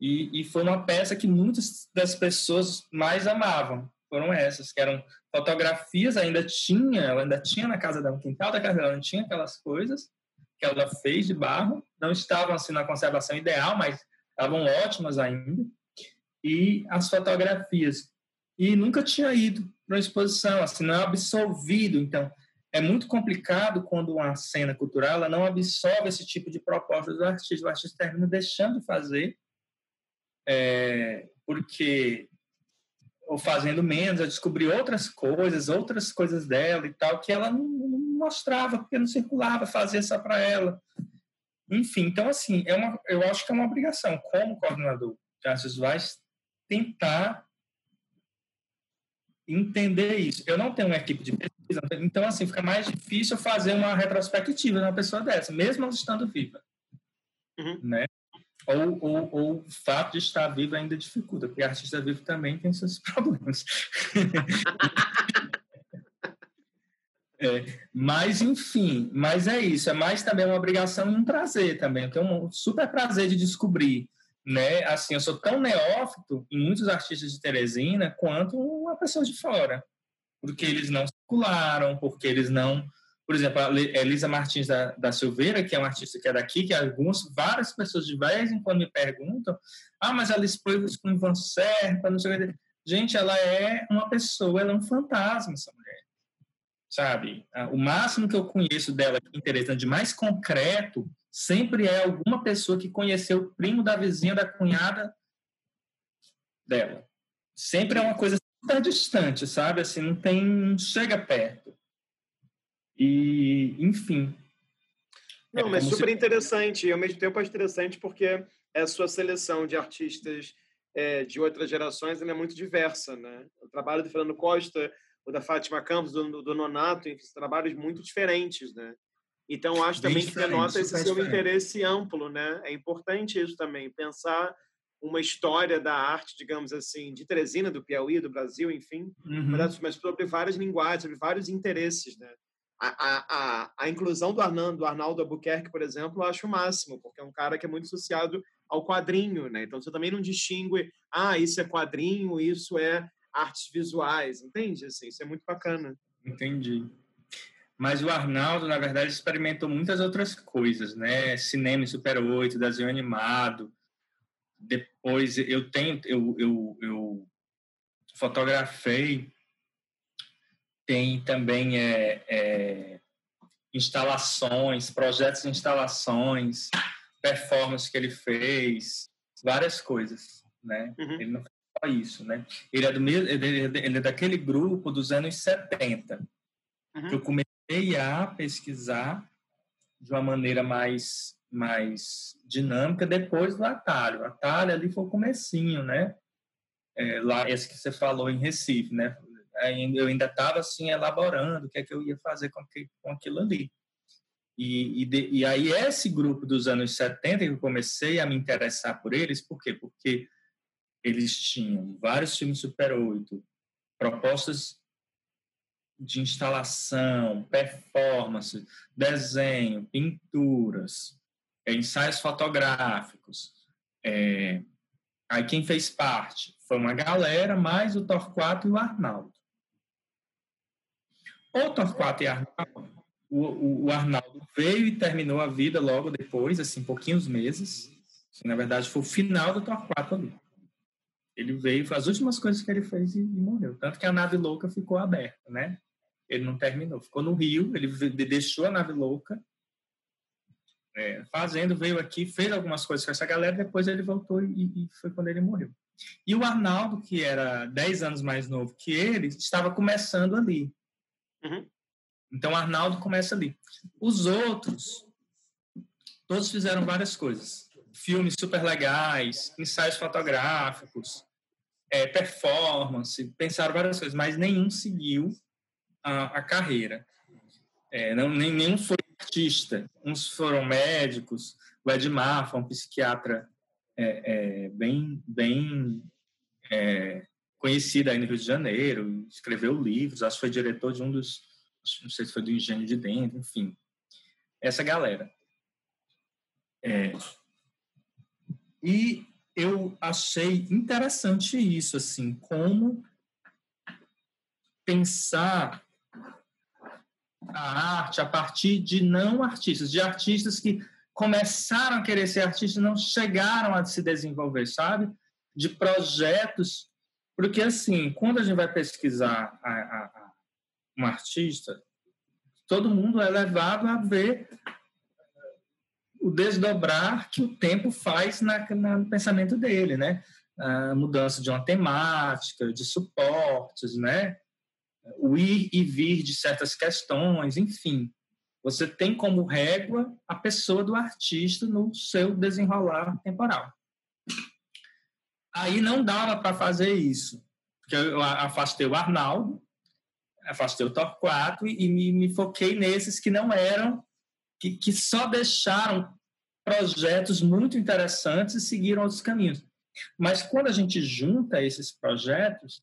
E, e foi uma peça que muitas das pessoas mais amavam, foram essas, que eram fotografias, ainda tinha, ela ainda tinha na casa dela, no quintal da casa dela, tinha aquelas coisas que ela fez de barro, não estavam assim na conservação ideal, mas estavam ótimas ainda. E as fotografias. E nunca tinha ido uma exposição, assim, não é absorvido. Então, é muito complicado quando uma cena cultural ela não absorve esse tipo de proposta do artista. O artista termina deixando de fazer, é, porque ou fazendo menos, eu descobri outras coisas, outras coisas dela e tal, que ela não, não mostrava, porque não circulava, fazia só para ela. Enfim, então, assim, é uma, eu acho que é uma obrigação, como coordenador de artes visuais, tentar entender isso. Eu não tenho uma equipe de pesquisa, então assim fica mais difícil fazer uma retrospectiva de uma pessoa dessa, mesmo estando viva, uhum. né? Ou, ou, ou, o fato de estar vivo ainda dificulta, porque artista vivo também tem seus problemas. é, mas, enfim, mas é isso. É mais também uma obrigação e um prazer também. Eu tenho um super prazer de descobrir né? Assim, eu sou tão neófito em muitos artistas de Teresina quanto uma pessoa de fora, porque eles não circularam, porque eles não, por exemplo, a Elisa Martins da, da Silveira, que é uma artista que é daqui, que algumas várias pessoas de vez em quando me perguntam, ah, mas ela expôs com Ivan Serpa, não sei o que. Gente, ela é uma pessoa, ela é um fantasma. Sabe? O máximo que eu conheço dela que interessante, de mais concreto, sempre é alguma pessoa que conheceu o primo da vizinha, da cunhada dela. Sempre é uma coisa super distante, sabe? Assim, não tem, não chega perto. E, enfim. Não, é mas super se... interessante. E ao mesmo tempo é interessante porque é a sua seleção de artistas é, de outras gerações é muito diversa, né? O trabalho do Fernando Costa, o da Fátima Campos, do, do Nonato, enfim, trabalhos muito diferentes, né? Então, acho também que denota esse seu diferente. interesse amplo, né? É importante isso também, pensar uma história da arte, digamos assim, de Teresina, do Piauí, do Brasil, enfim, uhum. mas sobre várias linguagens, sobre vários interesses, né? A, a, a, a inclusão do Arnaldo, do Arnaldo Albuquerque, por exemplo, eu acho o máximo, porque é um cara que é muito associado ao quadrinho, né? Então, você também não distingue, ah, isso é quadrinho, isso é artes visuais, entende? Assim, isso é muito bacana. Entendi. Mas o Arnaldo, na verdade, experimentou muitas outras coisas, né? Cinema em Super 8, desenho animado. Depois eu tenho, eu, eu, eu fotografei. Tem também é, é, instalações, projetos de instalações, performance que ele fez, várias coisas, né? Uhum. Ele não isso, né? Ele é, do mesmo, ele, ele é daquele grupo dos anos 70, uhum. que eu comecei a pesquisar de uma maneira mais mais dinâmica depois do atalho. O atalho ali foi o comecinho, né? É, lá, esse que você falou em Recife, né? Eu ainda estava assim elaborando o que é que eu ia fazer com, que, com aquilo ali. E, e, de, e, aí esse grupo dos anos 70 que eu comecei a me interessar por eles, por quê? Porque eles tinham vários filmes Super 8, propostas de instalação, performance, desenho, pinturas, ensaios fotográficos. É, aí quem fez parte foi uma galera, mais o Torquato e o Arnaldo. O Torquato e Arnaldo, o, o, Arnaldo veio e terminou a vida logo depois, assim, pouquinhos meses. Na verdade, foi o final do Torquato ali. Ele veio, foi as últimas coisas que ele fez e, e morreu. Tanto que a nave louca ficou aberta, né? Ele não terminou. Ficou no Rio, ele deixou a nave louca é, fazendo, veio aqui, fez algumas coisas com essa galera, depois ele voltou e, e, foi quando ele morreu. E o Arnaldo, que era 10 anos mais novo que ele, estava começando ali. Uhum. Então, o Arnaldo começa ali. Os outros, todos fizeram várias coisas. Filmes super legais, ensaios fotográficos, é, performance, pensaram várias coisas, mas nenhum seguiu a, a carreira. É, não, nenhum foi artista. Uns foram médicos. O Edmar foi um psiquiatra é, é, bem, bem é, conhecido aí no Rio de Janeiro. Escreveu livros. Acho que foi diretor de um dos... Não sei se foi do Engenho de Dentro, enfim. Essa galera. E eu achei interessante isso, assim, como pensar a arte a partir de não artistas, de artistas que começaram a querer ser artistas não chegaram a se desenvolver, sabe? De projetos. Porque, assim, quando a gente vai pesquisar a, a, a um artista, todo mundo é levado a ver o desdobrar que o tempo faz na, na, no pensamento dele, né? A mudança de uma temática, de suportes, né? o ir e vir de certas questões, enfim. Você tem como régua a pessoa do artista no seu desenrolar temporal. Aí não dava para fazer isso, porque eu afastei o Arnaldo, afastei o Torquato e me, me foquei nesses que não eram, que, que só deixaram projetos muito interessantes e seguiram outros caminhos. Mas quando a gente junta esses projetos,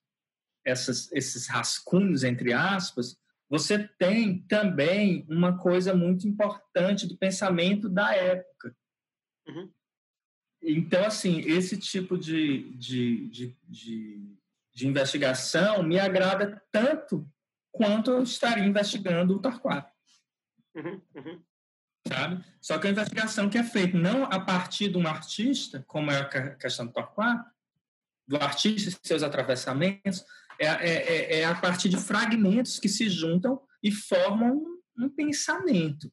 essas, esses rascunhos, entre aspas, você tem também uma coisa muito importante do pensamento da época. Uhum. Então, assim, esse tipo de, de, de, de, de investigação me agrada tanto quanto eu estaria investigando o Torquato. Uhum, uhum. Sabe? Só que a investigação que é feita não a partir de um artista, como é a questão do Torquato, do artista e seus atravessamentos, é, é, é, é a partir de fragmentos que se juntam e formam um, um pensamento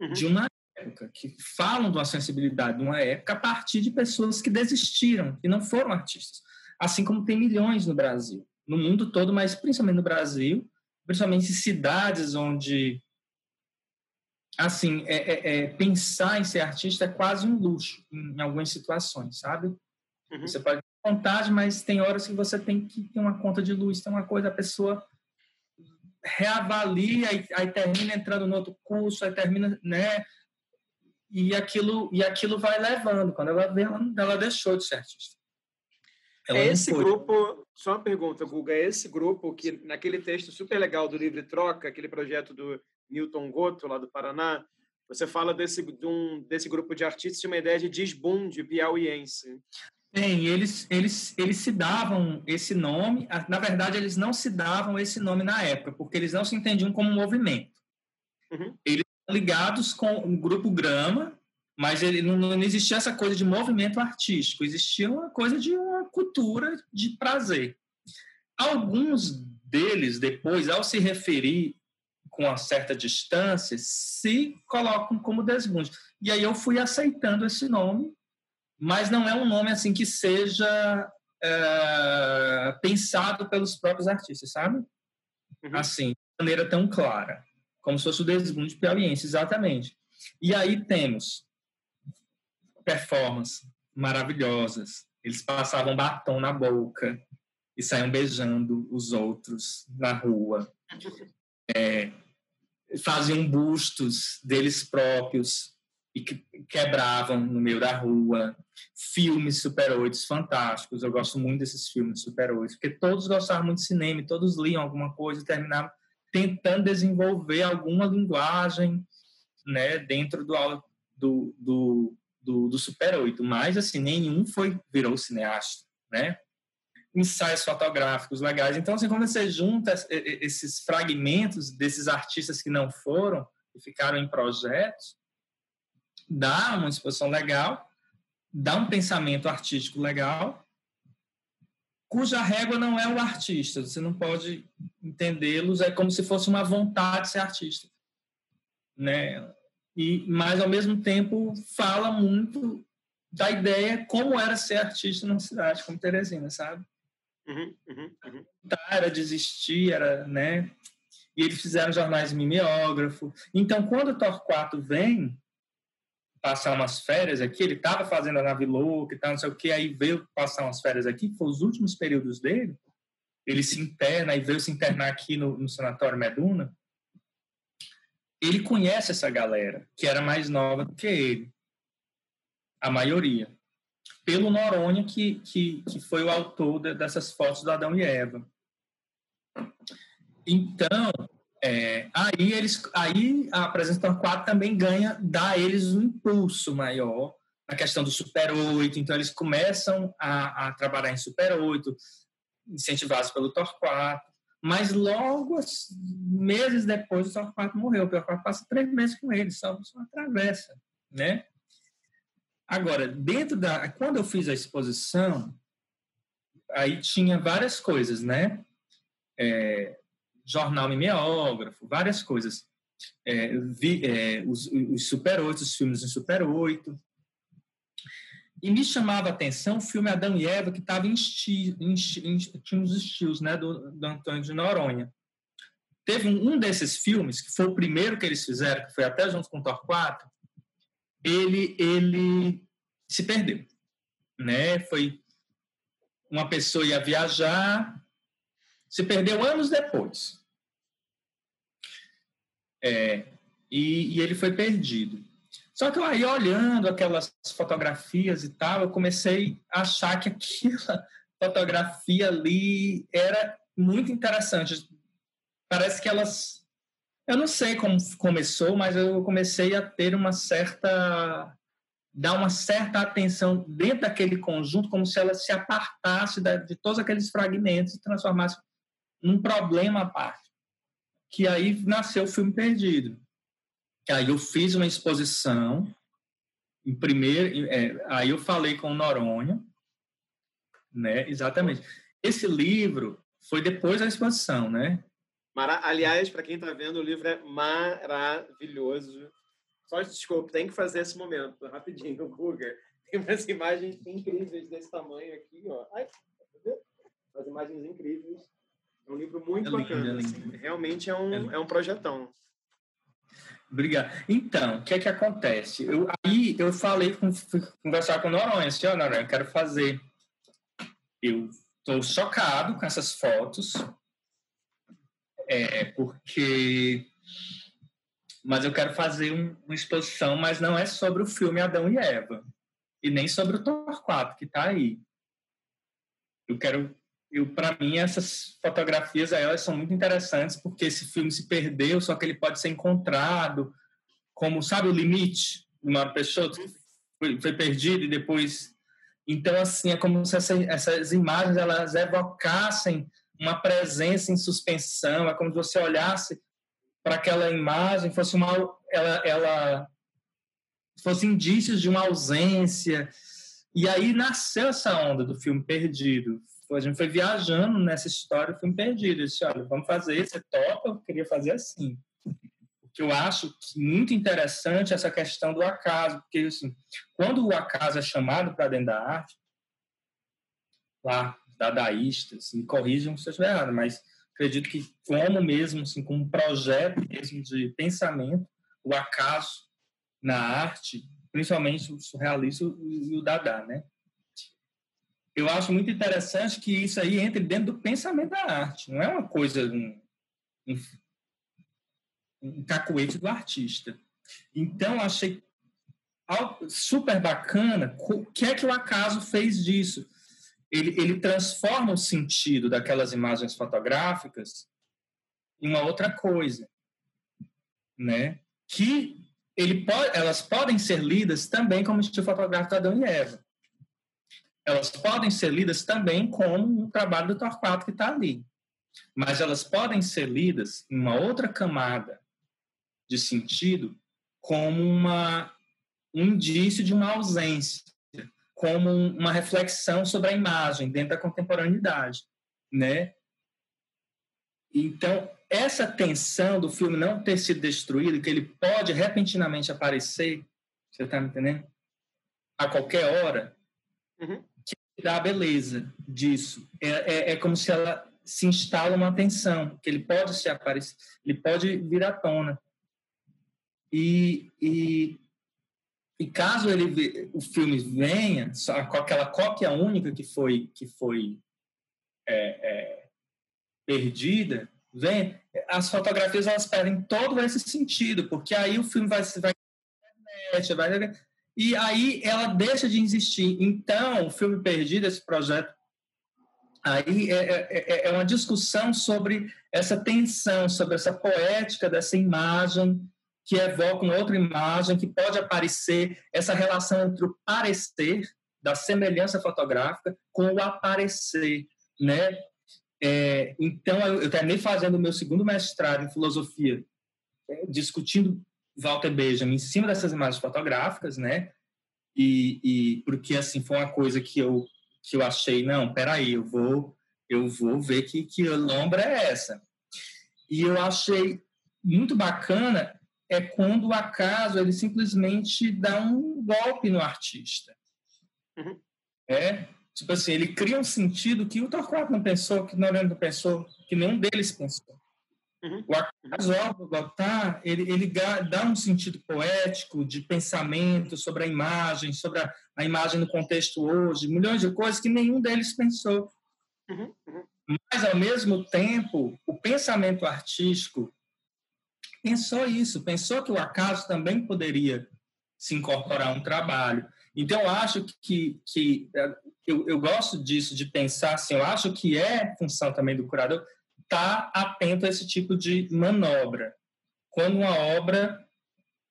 uhum. de uma época, que falam de uma sensibilidade de uma época a partir de pessoas que desistiram, que não foram artistas. Assim como tem milhões no Brasil, no mundo todo, mas principalmente no Brasil, principalmente em cidades onde assim, é, é, é, pensar em ser artista é quase um luxo em, em algumas situações, sabe? Uhum. Você pode vontade, mas tem horas que você tem que ter uma conta de luz, tem uma coisa, a pessoa reavalia e aí termina entrando no outro curso, aí termina, né? E aquilo, e aquilo vai levando. Quando ela vê, ela, ela deixou de ser artista. Ela é esse grupo, só uma pergunta, Guga, é esse grupo que naquele texto super legal do Livre Troca, aquele projeto do Newton Goto, lá do Paraná, você fala desse, de um, desse grupo de artistas de uma ideia de desbunde piauiense. Bem, eles, eles, eles se davam esse nome, na verdade, eles não se davam esse nome na época, porque eles não se entendiam como movimento. Uhum. Eles ligados com o grupo Grama, mas ele, não, não existia essa coisa de movimento artístico, existia uma coisa de uma cultura de prazer. Alguns deles, depois, ao se referir com uma certa distância se colocam como desbunde. E aí eu fui aceitando esse nome, mas não é um nome assim que seja é, pensado pelos próprios artistas, sabe? Uhum. Assim, de maneira tão clara, como se fosse o desbunde piauiense, exatamente. E aí temos performances maravilhosas. Eles passavam batom na boca e saíam beijando os outros na rua. É, faziam bustos deles próprios e que quebravam no meio da rua. Filmes Super 8 fantásticos. Eu gosto muito desses filmes Super 8, porque todos gostavam muito de cinema, todos liam alguma coisa e terminavam tentando desenvolver alguma linguagem né, dentro do, do, do, do, do Super 8. Mas, assim, nenhum foi virou cineasta, né? Ensaios fotográficos legais. Então, assim, quando você junta esses fragmentos desses artistas que não foram e ficaram em projetos, dá uma exposição legal, dá um pensamento artístico legal, cuja régua não é o artista. Você não pode entendê-los, é como se fosse uma vontade de ser artista. Né? E, mas, ao mesmo tempo, fala muito da ideia como era ser artista numa cidade como Teresina, sabe? Uhum, uhum, uhum. Era desistir, era, né? E eles fizeram jornais mimeógrafo. Então, quando o Torquato vem passar umas férias aqui, ele estava fazendo a nave louca e tal, não sei o que, aí veio passar umas férias aqui, que foi os últimos períodos dele, ele se interna e veio se internar aqui no, no Sanatório Meduna, ele conhece essa galera, que era mais nova do que ele, a maioria pelo Noronha, que, que, que foi o autor de, dessas fotos do Adão e Eva. Então, é, aí, eles, aí a apresentação 4 também ganha, dá a eles um impulso maior na questão do Super 8. Então, eles começam a, a trabalhar em Super 8, incentivados pelo Torquato. Mas logo, meses depois, o Torquato morreu. O Torquato passa três meses com ele, só, só atravessa, né? Agora, dentro da. Quando eu fiz a exposição, aí tinha várias coisas, né? É, jornal mimeógrafo, várias coisas. É, vi, é, os, os, Super 8, os filmes em Super 8. E me chamava a atenção o filme Adão e Eva, que estava em, esti, em, em, tinha os estilos né, do, do Antônio de Noronha. Teve um, um, desses filmes, que foi o primeiro que eles fizeram, que foi até junto com o Torquato, ele, ele se perdeu. Né? Foi uma pessoa ia viajar, se perdeu anos depois. É, e, e, ele foi perdido. Só que aí, olhando aquelas fotografias e tal, eu comecei a achar que aquela fotografia ali era muito interessante. Parece que elas eu não sei como começou, mas eu comecei a ter uma certa dar uma certa atenção dentro daquele conjunto, como se ela se apartasse de todos aqueles fragmentos e transformasse num problema à parte. Que aí nasceu o filme Perdido. Aí eu fiz uma exposição, em primeiro, é, aí eu falei com o Noronha, né? Exatamente. Esse livro foi depois da exposição, né? Mara... Aliás, para quem está vendo, o livro é maravilhoso. Só desculpa, tem que fazer esse momento, rapidinho, Guga. Tem umas imagens incríveis desse tamanho aqui, ó. Ai, As imagens incríveis. É um livro muito é bacana. Lindo, assim. Realmente é um, é. é um projetão. Obrigado. Então, o que é que acontece? Eu, aí eu falei, com, conversar com o Noronha, assim, ó, Noronha, eu quero fazer. Eu estou chocado com essas fotos, é, porque. Mas eu quero fazer um, uma exposição, mas não é sobre o filme Adão e Eva, e nem sobre o Torquato, que está aí. Eu quero. Eu, para mim, essas fotografias elas são muito interessantes, porque esse filme se perdeu, só que ele pode ser encontrado, como, sabe, o limite do Mauro Peixoto, foi, foi perdido e depois então, assim, é como se essa, essas imagens elas evocassem uma presença em suspensão, é como se você olhasse para aquela imagem, fosse uma ela, ela fosse indícios de uma ausência. E aí nasceu essa onda do filme Perdido. A gente foi viajando nessa história do filme Perdido. Eu disse, olha, vamos fazer, você topa? Eu queria fazer assim. que eu acho muito interessante essa questão do acaso, porque assim, quando o acaso é chamado para dentro da arte, lá, dadaístas, me corrijam se eu estiver errado, mas acredito que como mesmo, assim, como projeto mesmo de pensamento, o acaso na arte, principalmente o surrealista e o dada, né? Eu acho muito interessante que isso aí entre dentro do pensamento da arte, não é uma coisa, um, um, um cacuete do artista. Então, achei super bacana o que é que o acaso fez disso ele, ele transforma o sentido daquelas imagens fotográficas em uma outra coisa, né? Que ele pode, elas podem ser lidas também como estilo fotográfico de Adão e Eva. Elas podem ser lidas também como um trabalho do Torquato que está ali. Mas elas podem ser lidas em uma outra camada de sentido como uma, um indício de uma ausência como uma reflexão sobre a imagem dentro da contemporaneidade, né? Então, essa tensão do filme não ter sido destruído, que ele pode repentinamente aparecer, você está me entendendo? A qualquer hora, uhum. que dá a beleza disso. É, é, é, como se ela se instala uma tensão, que ele pode se aparecer, ele pode vir à tona. E, e e caso ele o filme venha só com aquela cópia única que foi que foi é, é, perdida, vem as fotografias elas perdem todo esse sentido, porque aí o filme vai vai vai e aí ela deixa de existir. Então, o filme perdido, esse projeto aí é, é, é, é uma discussão sobre essa tensão, sobre essa poética dessa imagem que evoca uma outra imagem, que pode aparecer essa relação entre o parecer da semelhança fotográfica com o aparecer, né? É, então, eu, eu terminei fazendo o meu segundo mestrado em filosofia, é, discutindo Walter Benjamin em cima dessas imagens fotográficas, né? E, e porque assim foi uma coisa que eu que eu achei, não, peraí, eu vou eu vou ver que que lombra é essa. E eu achei muito bacana é quando o acaso ele simplesmente dá um golpe no artista. Uhum. É, tipo assim, ele cria um sentido que o Torquato não pensou, que Noreno não pensou, que nenhum deles pensou. Uhum. O acaso, ao botar, ele, ele dá um sentido poético, de pensamento sobre a imagem, sobre a, a imagem no contexto hoje, milhões de coisas que nenhum deles pensou. Uhum. uhum. Mas, ao mesmo tempo, o pensamento artístico pensou isso, pensou que o acaso também poderia se incorporar a um trabalho. Então, eu acho que, que é, eu, eu gosto disso, de pensar assim, eu acho que é função também do curador estar tá atento a esse tipo de manobra. Quando uma obra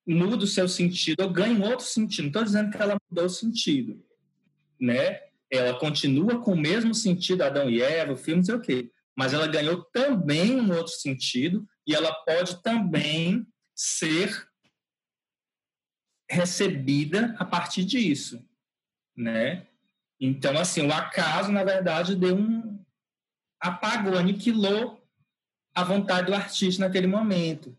muda o seu sentido ou ganha um outro sentido, não estou dizendo que ela mudou o sentido, né? Ela continua com o mesmo sentido, Adão e Eva, o filme, não sei o quê, mas ela ganhou também um outro sentido e ela pode também ser recebida a partir disso, né? Então, assim, o acaso, na verdade, deu um apagou, aniquilou a vontade do artista naquele momento.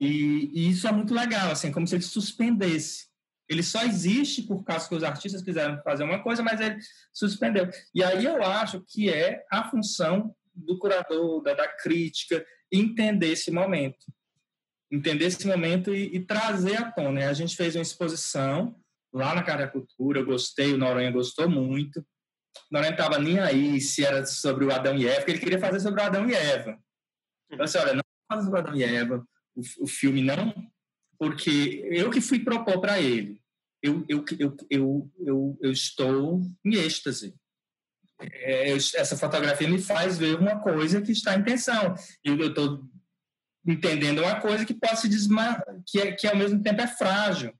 E, e, isso é muito legal, assim, como se ele suspendesse. Ele só existe por causa que os artistas quiseram fazer uma coisa, mas ele suspendeu. E aí eu acho que é a função do curador, da, da crítica, entender esse momento. Entender esse momento e, e trazer à tona. A gente fez uma exposição lá na Cara Cultura, eu gostei, o Noronha gostou muito. O Noronha estava nem aí se era sobre o Adão e Eva, porque ele queria fazer sobre o Adão e Eva. Eu disse, olha, não faça sobre o Adão e Eva, o, o filme não, porque eu que fui propor para ele. Eu, eu, eu, eu, eu, eu estou em êxtase é, essa fotografia me faz ver uma coisa que está em tensão. E eu estou entendendo uma coisa que pode se desma que, é, que ao mesmo tempo é frágil.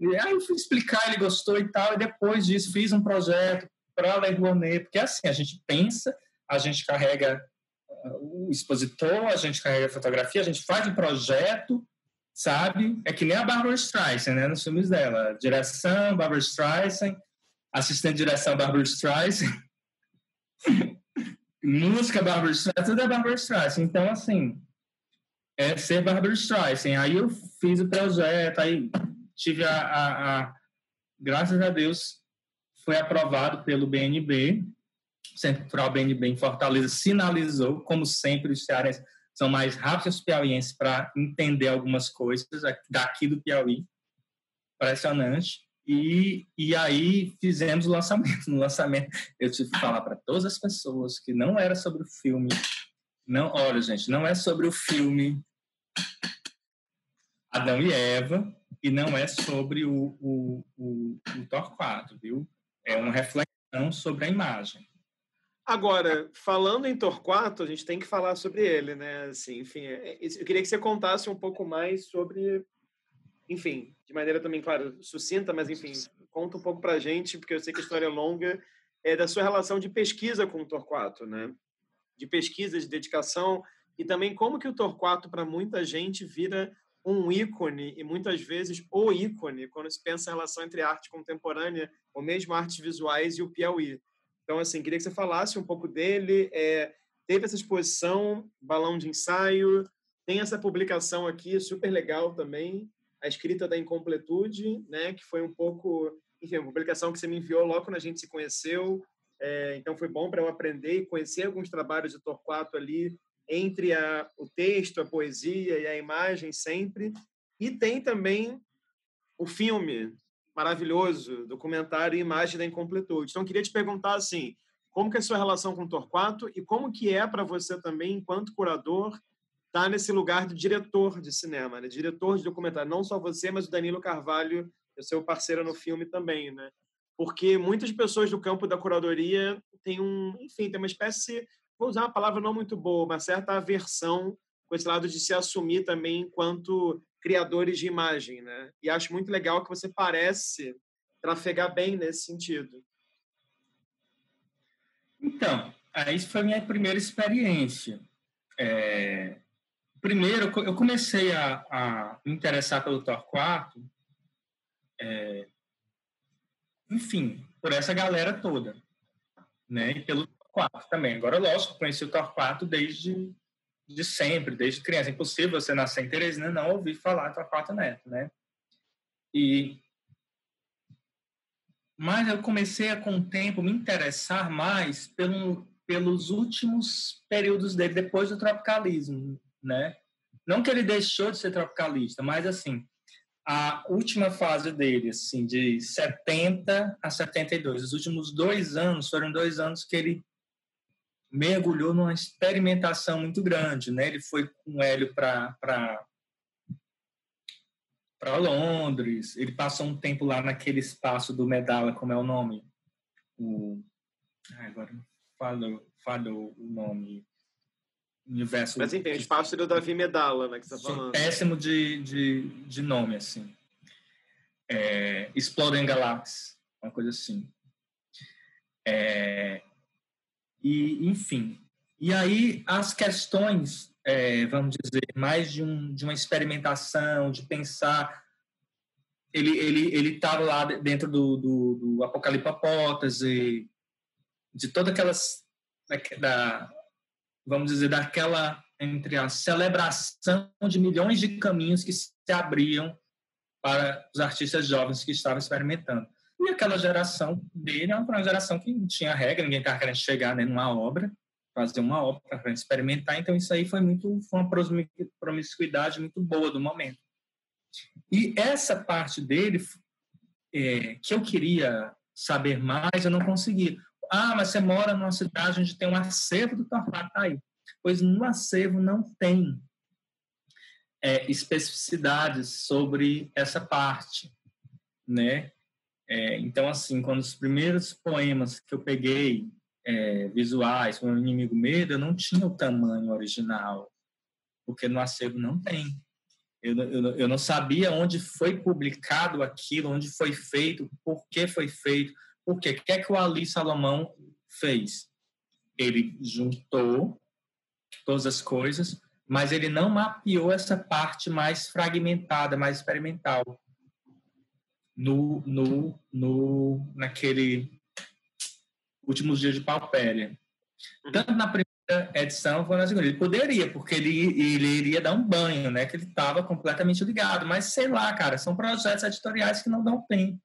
E aí eu fui explicar, ele gostou e tal, e depois disso fiz um projeto para a Lei porque assim, a gente pensa, a gente carrega uh, o expositor, a gente carrega a fotografia, a gente faz um projeto, sabe? É que nem a Barbara Streisand, né, nos filmes dela. Direção, Barbara Streisand, assistente de direção, Barbara Streisand, Música Barbara Streisand, tudo é Barbara Streisand. Então, assim, é ser Barbara Streisand. Aí eu fiz o projeto, aí tive a, a, a graças a Deus, foi aprovado pelo BNB, Centro Cultural BNB em Fortaleza sinalizou, como sempre, os cearenses são mais rápidos os piauienses para entender algumas coisas daqui do Piauí. Impressionante. E, e aí fizemos o lançamento. No lançamento, eu tive que falar para todas as pessoas que não era sobre o filme. Não, olha, gente, não é sobre o filme Adão e Eva e não é sobre o, o, o, o Torquato, viu? É uma reflexão sobre a imagem. Agora, falando em Torquato, a gente tem que falar sobre ele, né? Assim, enfim, é, é, eu queria que você contasse um pouco mais sobre, enfim, de maneira também, claro, sucinta, mas enfim, conta um pouco para a gente, porque eu sei que a história é longa, é da sua relação de pesquisa com o Torquato, né? De pesquisa, de dedicação, e também como que o Torquato, para muita gente, vira um ícone, e muitas vezes o ícone, quando se pensa em relação entre arte contemporânea, ou mesmo artes visuais e o Piauí. Então, assim, queria que você falasse um pouco dele. É, teve essa exposição, Balão de Ensaio, tem essa publicação aqui, super legal também, A Escrita da Incompletude, né, que foi um pouco, enfim, uma publicação que você me enviou logo quando a gente se conheceu. É, então, foi bom para eu aprender e conhecer alguns trabalhos de Torquato ali, entre a, o texto, a poesia e a imagem sempre. E tem também o filme maravilhoso, documentário Imagem da Incompletude. Então, queria te perguntar assim, como que é a sua relação com Torquato e como que é para você também, enquanto curador, estar tá nesse lugar de diretor de cinema, né? diretor de documentário. Não só você, mas o Danilo Carvalho, é seu parceiro no filme também, né? Porque muitas pessoas do campo da curadoria têm um, enfim, tem uma espécie vou usar uma palavra não muito boa, uma certa aversão com esse lado de se assumir também enquanto criadores de imagem, né? E acho muito legal que você parece trafegar bem nesse sentido. Então, isso foi a minha primeira experiência. É... Primeiro, eu comecei a, a, me interessar pelo Torquato, é... enfim, por essa galera toda, né? E pelo Torquato também. Agora, lógico, conheci o Torquato desde de sempre, desde criança. É impossível você nascer em Teresina não ouvir falar Torquato Neto, né? E mas eu comecei a, com o tempo, me interessar mais pelo, pelos últimos períodos dele, depois do tropicalismo, né? Não que ele deixou de ser tropicalista, mas, assim, a última fase dele, assim, de 70 a 72, os últimos dois anos foram dois anos que ele mergulhou numa experimentação muito grande, né? Ele foi com o Hélio para para Londres, ele passou um tempo lá naquele espaço do Medala, como é o nome? O ah, agora falo falo o nome universo. Mas enfim, o espaço do Davi Medala, né, que você tá falando. Péssimo de, de, de nome assim. É, Exploding Galaxy, uma coisa assim. É, e, enfim. E aí as questões, é, vamos dizer, mais de, um, de uma experimentação, de pensar. Ele ele ele estava lá dentro do, do, do Apocalipse de todas aquelas da, vamos dizer daquela entre a celebração de milhões de caminhos que se abriam para os artistas jovens que estavam experimentando. E aquela geração dele é uma geração que não tinha regra, ninguém estava querendo chegar né, numa obra, fazer uma obra para experimentar. Então, isso aí foi muito foi uma promiscuidade muito boa do momento. E essa parte dele, é, que eu queria saber mais, eu não consegui. Ah, mas você mora numa cidade onde tem um acervo do Torquato tá. Pois no acervo não tem é, especificidades sobre essa parte, né? É, então, assim, quando os primeiros poemas que eu peguei, é, visuais, o Inimigo Medo, eu não tinha o tamanho original, porque no acervo não tem. Eu, eu, eu não sabia onde foi publicado aquilo, onde foi feito, por que foi feito, por quê. O que é que o Ali Salomão fez? Ele juntou todas as coisas, mas ele não mapeou essa parte mais fragmentada, mais experimental no, no, no, naquele últimos dias de Paupéria. Uhum. Tanto na primeira edição foi na segunda. Ele poderia, porque ele, ele iria dar um banho, né? Que ele estava completamente ligado. Mas sei lá, cara, são projetos editoriais que não dão tempo.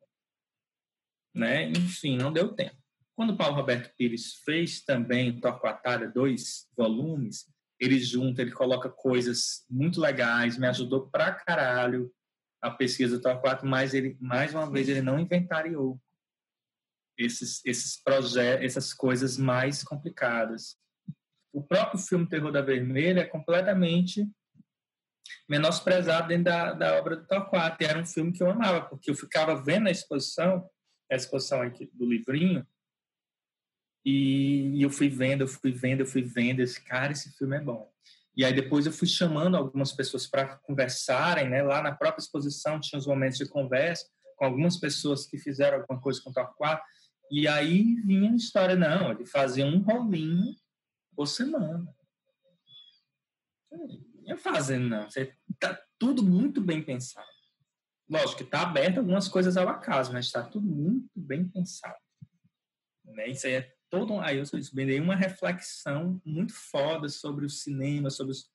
Né? Enfim, não deu tempo. Quando Paulo Roberto Pires fez também Torquatalha, dois volumes, ele junta, ele coloca coisas muito legais, me ajudou pra caralho a pesquisa do Torquato, mas ele, mais uma vez, ele não inventariou esses, esses projetos, essas coisas mais complicadas o próprio filme Terror da Vermelha é completamente menosprezado dentro da, da obra do Torquato. E era um filme que eu amava, porque eu ficava vendo a exposição, a exposição aqui do livrinho, e, eu fui vendo, eu fui vendo, eu fui vendo, esse cara, esse filme é bom. E aí depois eu fui chamando algumas pessoas para conversarem, né? Lá na própria exposição tinha os momentos de conversa com algumas pessoas que fizeram alguma coisa com o Torquato. E aí vinha a história, não, ele fazia um rolinho por semana. Não é fazendo, não. Tá tudo muito bem pensado. Lógico que está aberto algumas coisas ao acaso, mas está tudo muito bem pensado. Né? Isso aí é todo. Aí eu dei uma reflexão muito foda sobre o cinema, sobre os,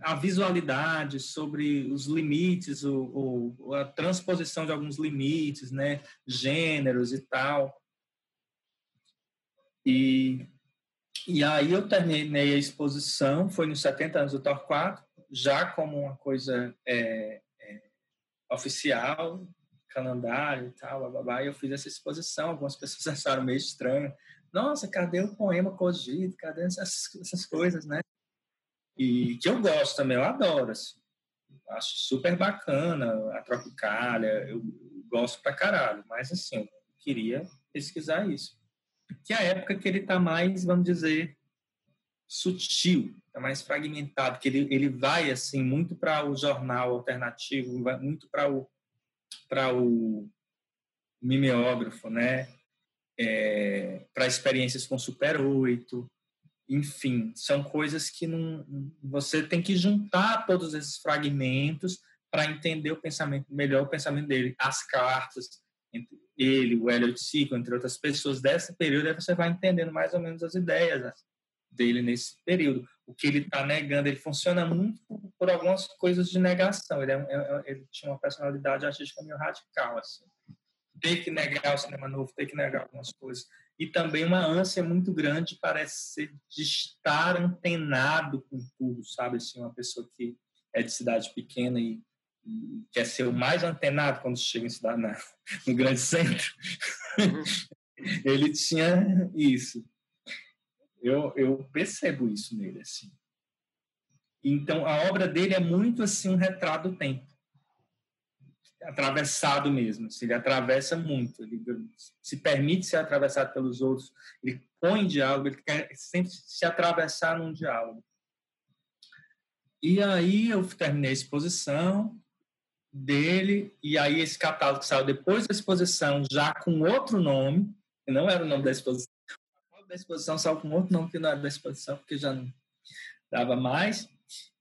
a visualidade, sobre os limites, o, o, a transposição de alguns limites, né? Gêneros e tal. E, e aí eu terminei a exposição, foi nos 70 anos do Torquato, já como uma coisa é, é, oficial, calendário e tal, blá, blá, blá, e eu fiz essa exposição, algumas pessoas acharam meio estranho. Nossa, cadê o poema cogito? Cadê essas, essas coisas, né? E que eu gosto também, eu adoro, assim. Acho super bacana a Tropicália, eu gosto pra caralho, mas assim, eu queria pesquisar isso que é a época que ele está mais, vamos dizer, sutil, está mais fragmentado, que ele, ele vai assim muito para o jornal alternativo, vai muito para o para o mimeógrafo, né? É, para experiências com Super 8, enfim, são coisas que não, você tem que juntar todos esses fragmentos para entender o pensamento melhor o pensamento dele, as cartas, entre ele, o Elliot Sico, entre outras pessoas desse período, aí você vai entendendo mais ou menos as ideias né, dele nesse período. O que ele está negando, ele funciona muito por, algumas coisas de negação. Ele, é, é, é, ele tinha uma personalidade artística meio radical, assim. Ter que negar o cinema novo, ter que negar algumas coisas. E também uma ânsia muito grande, parece ser, de estar antenado com tudo, sabe? Assim, uma pessoa que é de cidade pequena e quer ser o mais antenado quando chega em cidade, na, no grande centro. Uhum. ele tinha isso. Eu, eu percebo isso nele, assim. Então, a obra dele é muito, assim, um retrato do tempo. Atravessado mesmo. Assim, ele atravessa muito. Ele se permite ser atravessado pelos outros. Ele põe diálogo. Ele quer sempre se atravessar num diálogo. E aí eu terminei a exposição, dele, e aí esse catálogo saiu depois da exposição, já com outro nome, que não era o nome da exposição. Da exposição saiu com outro nome que não era da exposição, porque já não dava mais.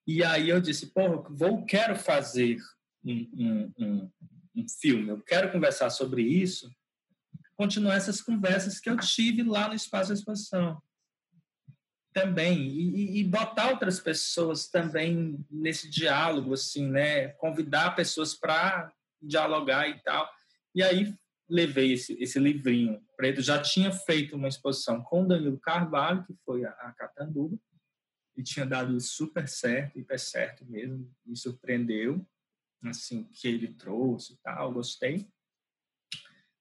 E aí eu disse, porra, vou, quero fazer um, um, um, um filme, eu quero conversar sobre isso, continuar essas conversas que eu tive lá no espaço da exposição também e, e, botar outras pessoas também nesse diálogo assim né convidar pessoas para dialogar e tal e aí levei esse, esse livrinho preto já tinha feito uma exposição com Danilo Carvalho que foi a, a Catanduba e tinha dado super certo hiper certo mesmo me surpreendeu assim que ele trouxe e tal gostei.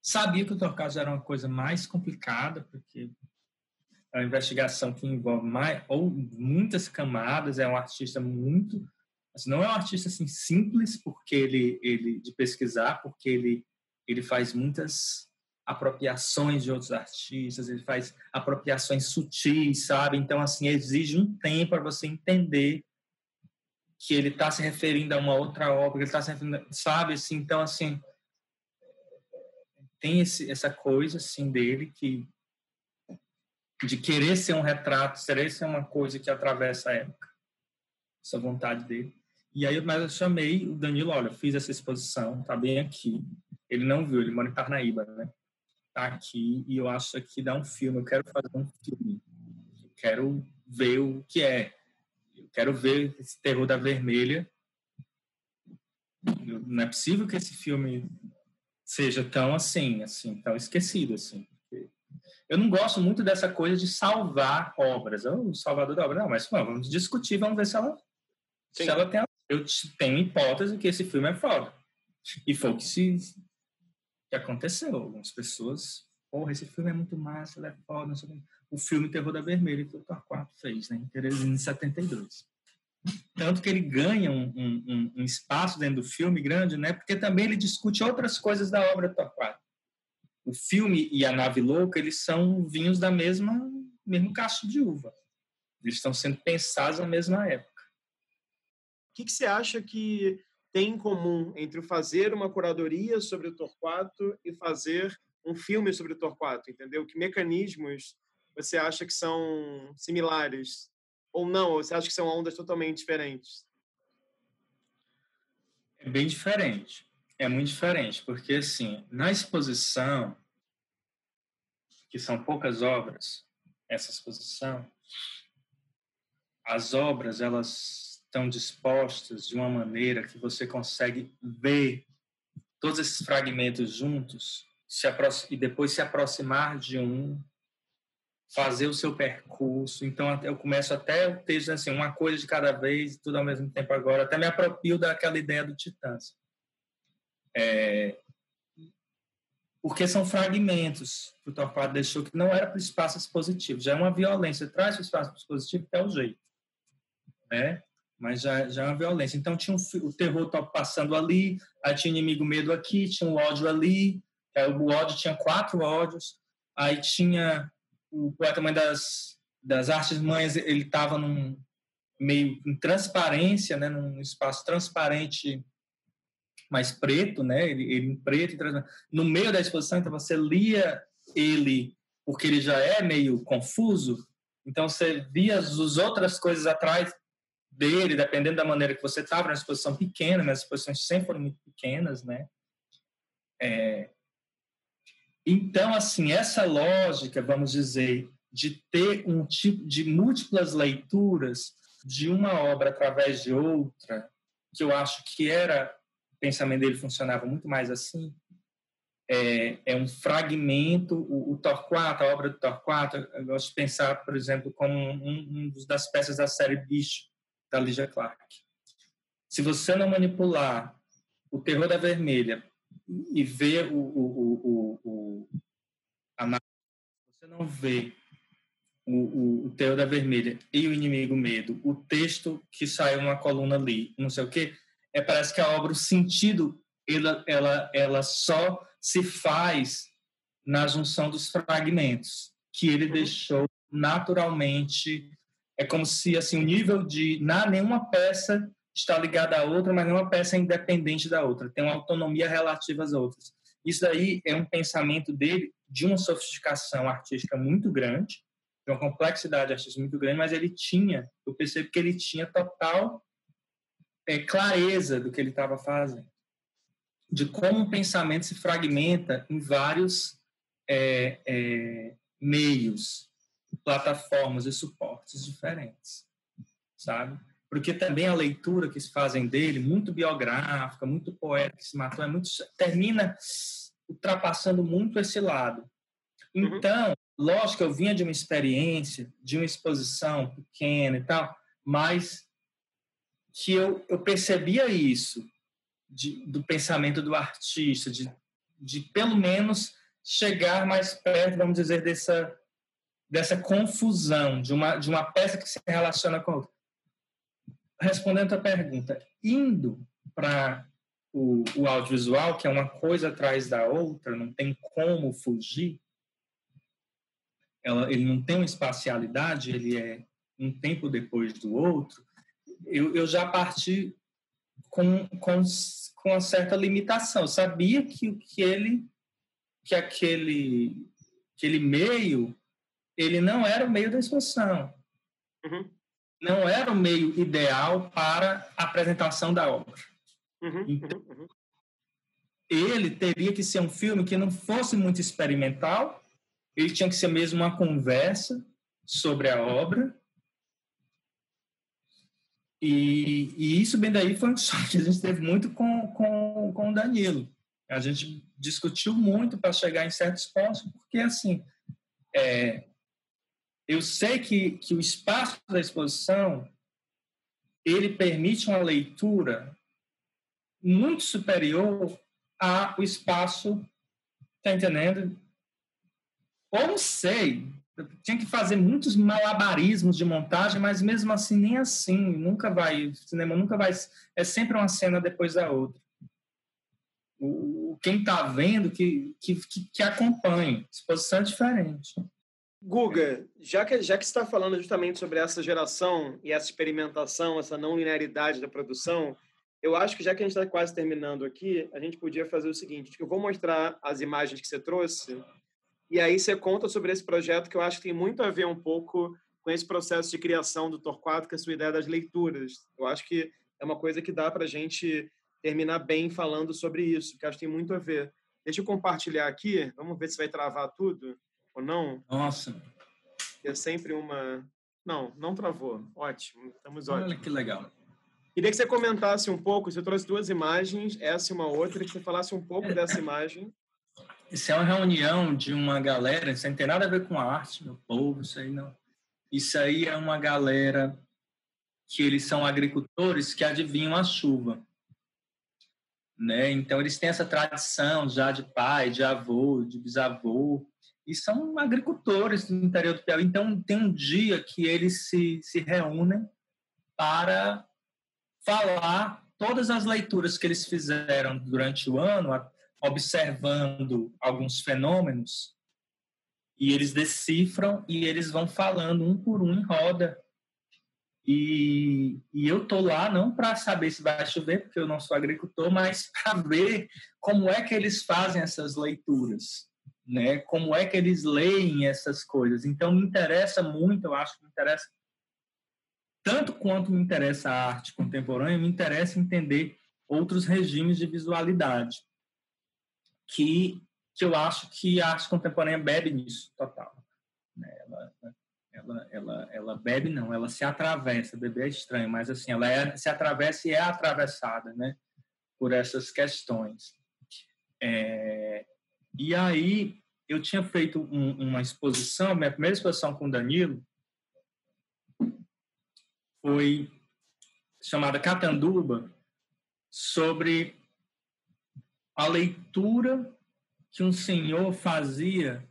Sabia que o Torcaso era uma coisa mais complicada porque é uma investigação que envolve mais, ou muitas camadas, é um artista muito, assim, não é um artista assim simples porque ele ele de pesquisar, porque ele ele faz muitas apropriações de outros artistas, ele faz apropriações sutis, sabe? Então assim exige um tempo para você entender que ele está se referindo a uma outra obra, ele está se referindo, sabe? Assim, então assim tem esse, essa coisa assim dele que de querer ser um retrato, querer ser uma coisa que atravessa a época, essa vontade dele. E aí mas eu chamei o Danilo, olha, fiz essa exposição, tá bem aqui. Ele não viu, ele mora em Parnaíba, né? Tá aqui e eu acho que dá um filme, eu quero fazer um filme. quero ver o que é. Eu quero ver esse terror da vermelha. Não é possível que esse filme seja tão assim, assim, tão esquecido assim. Eu não gosto muito dessa coisa de salvar obras. O salvador da obra. Não, mas não, vamos discutir, vamos ver se ela, se ela tem. Eu tenho hipótese que esse filme é foda. E foi o que, se, que aconteceu. Algumas pessoas. Porra, esse filme é muito massa, ele é foda. Não sei o, o filme Terror da Vermelha que o Torquato fez, né? Em Teresina, em 72. Tanto que ele ganha um, um, um, espaço dentro do filme grande, né? Porque também ele discute outras coisas da obra do Torquato o filme e a nave louca eles são vinhos da mesma mesmo cacho de uva. Eles estão sendo pensados na mesma época. O que, que você acha que tem em comum entre fazer uma curadoria sobre o Torquato e fazer um filme sobre o Torquato, entendeu? Que mecanismos você acha que são similares ou não? Ou você acha que são ondas totalmente diferentes? É bem diferente. É muito diferente, porque assim, na exposição, que são poucas obras, essa exposição, as obras elas estão dispostas de uma maneira que você consegue ver todos esses fragmentos juntos e depois se aproximar de um, fazer o seu percurso. Então eu começo até o texto assim, uma coisa de cada vez, tudo ao mesmo tempo agora. Até me apropio daquela ideia do Titãs. É, porque são fragmentos que o Torquato deixou que não era para o espaço expositivo. Já é uma violência. Traz para o espaço expositivo que é o jeito. Né? Mas já, já é uma violência. Então tinha um, o terror passando ali, aí tinha inimigo medo aqui, tinha um ódio ali, o ódio tinha quatro ódios, aí tinha o poeta mãe das, das artes mães, ele estava num meio em transparência, né, num espaço transparente mais preto, né? Ele, ele em preto, no meio da exposição, então você lia ele porque ele já é meio confuso, então você via as outras coisas atrás dele, dependendo da maneira que você estava na exposição pequena, as exposições sempre foram muito pequenas, né? É... Então, assim, essa lógica, vamos dizer, de ter um tipo de múltiplas leituras de uma obra através de outra, que eu acho que era pensamento dele funcionava muito mais assim. É, é um fragmento, o, o, Torquato, a obra do Torquato, eu gosto de pensar, por exemplo, como um, um das peças da série Bicho, da Lydia Clark. Se você não manipular o terror da vermelha e ver o, o, o, o a você não vê o, o, o terror da vermelha e o inimigo medo, o texto que saiu uma coluna ali, não sei o quê, é, parece que a obra, o sentido, ela, ela, ela só se faz na junção dos fragmentos que ele uhum. deixou naturalmente. É como se assim o nível de na nenhuma peça está ligada à outra, mas nenhuma peça é independente da outra. Tem uma autonomia relativa às outras. Isso aí é um pensamento dele de uma sofisticação artística muito grande, de uma complexidade artística muito grande, mas ele tinha, eu percebo que ele tinha total é, clareza do que ele estava fazendo, de como o pensamento se fragmenta em vários é, é, meios, plataformas e suportes diferentes, sabe? Porque também a leitura que se fazem dele, muito biográfica, muito poética, que se matou, é muito, termina ultrapassando muito esse lado. Uhum. Então, uhum. lógico que eu vinha de uma experiência, de uma exposição pequena e tal, mas que eu, eu percebia isso de, do pensamento do artista, de, de pelo menos chegar mais perto, vamos dizer, dessa, dessa confusão de uma, de uma peça que se relaciona com a outra. Respondendo a pergunta, indo para o, o audiovisual, que é uma coisa atrás da outra, não tem como fugir, ela, ele não tem uma espacialidade, ele é um tempo depois do outro, eu, eu já parti com, com, com uma certa limitação. Eu sabia que, que ele que aquele aquele meio ele não era o meio da exposição. Uhum. Não era o meio ideal para a apresentação da obra. Uhum. uhum. Então, uhum. ele teria que ser um filme que não fosse muito experimental, ele tinha que ser mesmo uma conversa, sobre a obra. E, e isso, bem daí, foi um choque que a gente teve muito com, com, com o Danilo. A gente discutiu muito para chegar em certos pontos, porque, assim, é, eu sei que, que o espaço da exposição ele permite uma leitura muito superior ao espaço, tá entendendo? Ou não sei, tinha que fazer muitos malabarismos de montagem, mas mesmo assim nem assim, nunca vai, o cinema nunca vai, é sempre uma cena depois da outra. O, quem está vendo que, que, que acompanhe, exposição é diferente. Guga, já que, já que você está falando justamente sobre essa geração e essa experimentação, essa não linearidade da produção, eu acho que já que a gente está quase terminando aqui, a gente podia fazer o seguinte: eu vou mostrar as imagens que você trouxe, e aí você conta sobre esse projeto que eu acho que tem muito a ver um pouco com esse processo de criação do Torquato, com a sua ideia das leituras. Eu acho que é uma coisa que dá para a gente terminar bem falando sobre isso, que acho que tem muito a ver. Deixa eu compartilhar aqui, vamos ver se vai travar tudo ou não? Nossa. É sempre uma. Não, não travou. Ótimo, estamos ótimos. Olha que legal. Queria que você comentasse um pouco, você trouxe duas imagens, essa e uma outra, que você falasse um pouco é. dessa imagem. Isso é uma reunião de uma galera, isso não tem nada a ver com a arte, meu povo, isso aí não. Isso aí é uma galera que eles são agricultores que adivinham a chuva. Né? Então, eles têm essa tradição já de pai, de avô, de bisavô, e são agricultores do interior do Piauí. Então, tem um dia que eles se, se reúnem para falar todas as leituras que eles fizeram durante o ano, observando alguns fenômenos, e eles decifram e eles vão falando um por um em roda. E, e eu tô lá não para saber se vai chover, porque eu não sou agricultor, mas para ver como é que eles fazem essas leituras né? Como é que eles leem essas coisas? Então me interessa muito, eu acho que me interessa tanto quanto me interessa a arte contemporânea, me interessa entender outros regimes de visualidade que que eu acho que a arte contemporânea bebe nisso total. Né? Ela, ela, ela, ela bebe não, ela se atravessa. Beber é estranho, mas assim ela é, se atravessa e é atravessada, né? Por essas questões. É, e aí eu tinha feito um, uma exposição, minha primeira exposição com o Danilo foi chamada Catanduba, sobre a leitura que um senhor fazia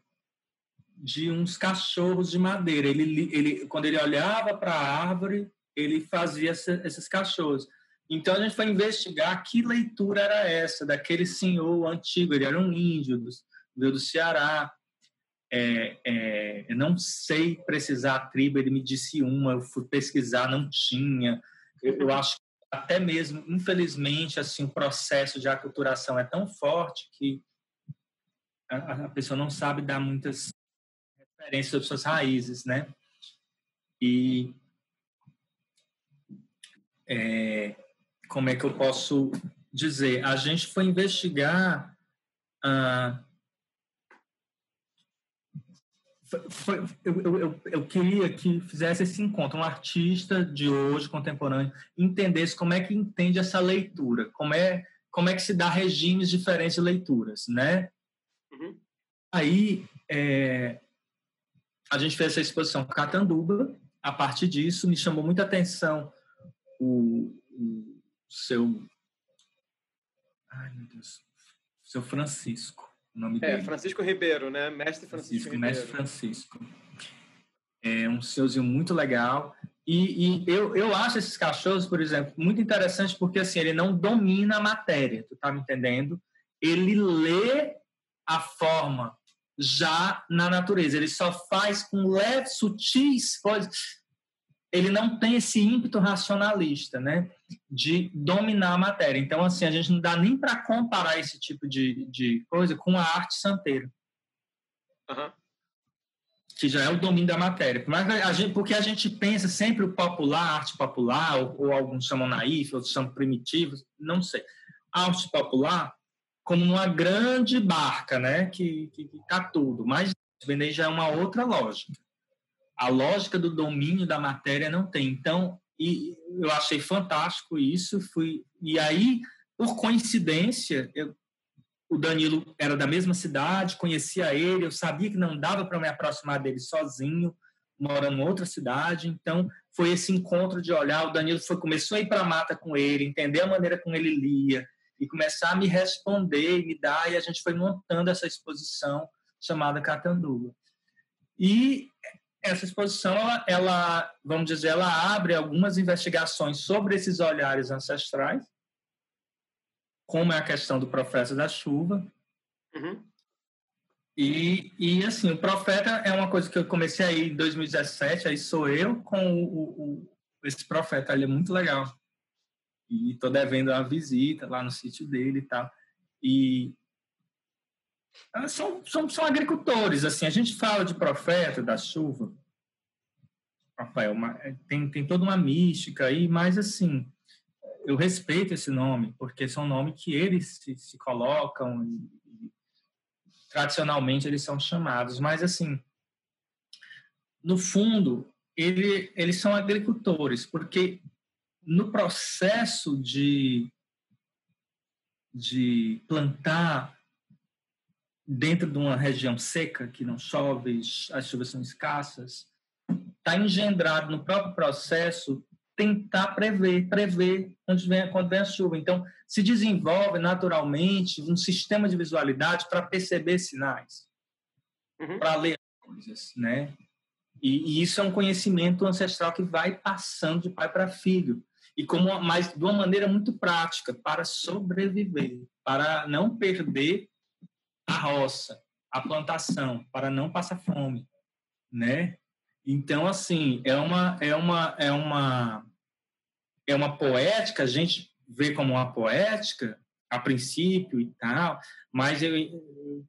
de uns cachorros de madeira. Ele, ele quando ele olhava para a árvore, ele fazia esses cachorros. Então a gente foi investigar que leitura era essa daquele senhor antigo. Ele era um índio do, do Ceará. É, é, eu não sei precisar a tribo. Ele me disse uma. Eu fui pesquisar, não tinha. Eu, eu acho que até mesmo, infelizmente, assim o processo de aculturação é tão forte que a, a pessoa não sabe dar muitas referências sobre suas raízes, né? E é, como é que eu posso dizer? A gente foi investigar. Ah, foi, eu, eu, eu, queria que fizesse esse encontro, um artista de hoje, contemporâneo, entendesse como é que entende essa leitura, como é, como é que se dá regimes diferentes de leituras, né? Uhum. Aí, é, a gente fez essa exposição Catanduba, a partir disso me chamou muita atenção o, o seu. Ai, meu Deus. Seu Francisco. O nome é, dele. Francisco Ribeiro, né? Mestre Francisco, Francisco. Mestre Francisco. É um seuzinho muito legal. E, e, eu, eu acho esses cachorros, por exemplo, muito interessante porque assim, ele não domina a matéria, tu tá me entendendo? Ele lê a forma já na natureza. Ele só faz com leves, sutis coisas ele não tem esse ímpeto racionalista, né, de dominar a matéria. Então, assim, a gente não dá nem para comparar esse tipo de, de coisa com a arte santeira. Uhum. Que já é o domínio da matéria. Mas a gente, porque a gente pensa sempre o popular, arte popular, ou, ou alguns chamam naif, outros chamam primitivos, não sei. A arte popular como uma grande barca, né, que, que, que tá tudo. Mas vender já é uma outra lógica a lógica do domínio da matéria não tem. Então, e eu achei fantástico isso, fui e aí por coincidência, eu, o Danilo era da mesma cidade, conhecia ele, eu sabia que não dava para me aproximar dele sozinho, morando em outra cidade, então foi esse encontro de olhar, o Danilo foi, começou a ir para a mata com ele, entender a maneira como ele lia, e começar a me responder e me dar, e a gente foi montando essa exposição chamada Catanduva. E essa exposição, ela, ela, vamos dizer, ela abre algumas investigações sobre esses olhares ancestrais, como é a questão do profeta da chuva. Uhum. E, e, assim, o profeta é uma coisa que eu comecei aí em 2017, aí sou eu com o, o, esse profeta, ele é muito legal. E estou devendo uma visita lá no sítio dele e tal. E são, são, são agricultores, assim, a gente fala de profeta da chuva, Rafael, tem, tem toda uma mística aí, mas assim, eu respeito esse nome, porque são nomes que eles se, se colocam e, e, tradicionalmente eles são chamados, mas assim, no fundo, ele, eles são agricultores, porque no processo de, de plantar dentro de uma região seca, que não chove, as chuvas são escassas, está engendrado no próprio processo tentar prever, prever onde vem, quando vem a chuva. Então, se desenvolve naturalmente um sistema de visualidade para perceber sinais, uhum. para ler coisas, né? E, e, isso é um conhecimento ancestral que vai passando de pai para filho e como mas de uma maneira muito prática para sobreviver, para não perder a roça, a plantação, para não passar fome, né? Então assim é uma é uma é uma é uma poética, a gente vê como uma poética a princípio e tal, mas eu,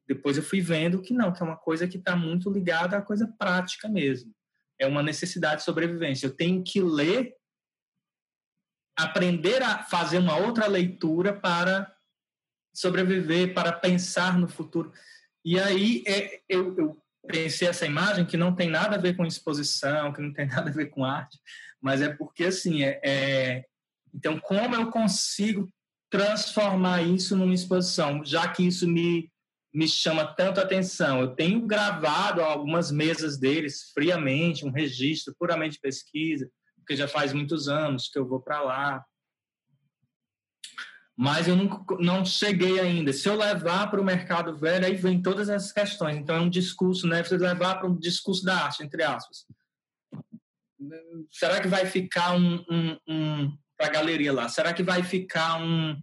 depois eu fui vendo que não, que é uma coisa que está muito ligada à coisa prática mesmo. É uma necessidade de sobrevivência. Eu tenho que ler, aprender a fazer uma outra leitura para sobreviver, para pensar no futuro. E aí é, eu, eu pensei essa imagem que não tem nada a ver com exposição, que não tem nada a ver com arte, mas é porque, assim, é, é, então, como eu consigo transformar isso numa exposição, já que isso me, me chama tanto atenção? Eu tenho gravado algumas mesas deles friamente, um registro puramente pesquisa, porque já faz muitos anos que eu vou para lá. Mas eu não, não cheguei ainda. Se eu levar para o mercado velho, aí vem todas essas questões. Então, é um discurso, né? Você levar para um discurso da arte, entre aspas será que vai ficar um, um, um para a galeria lá? Será que vai ficar um,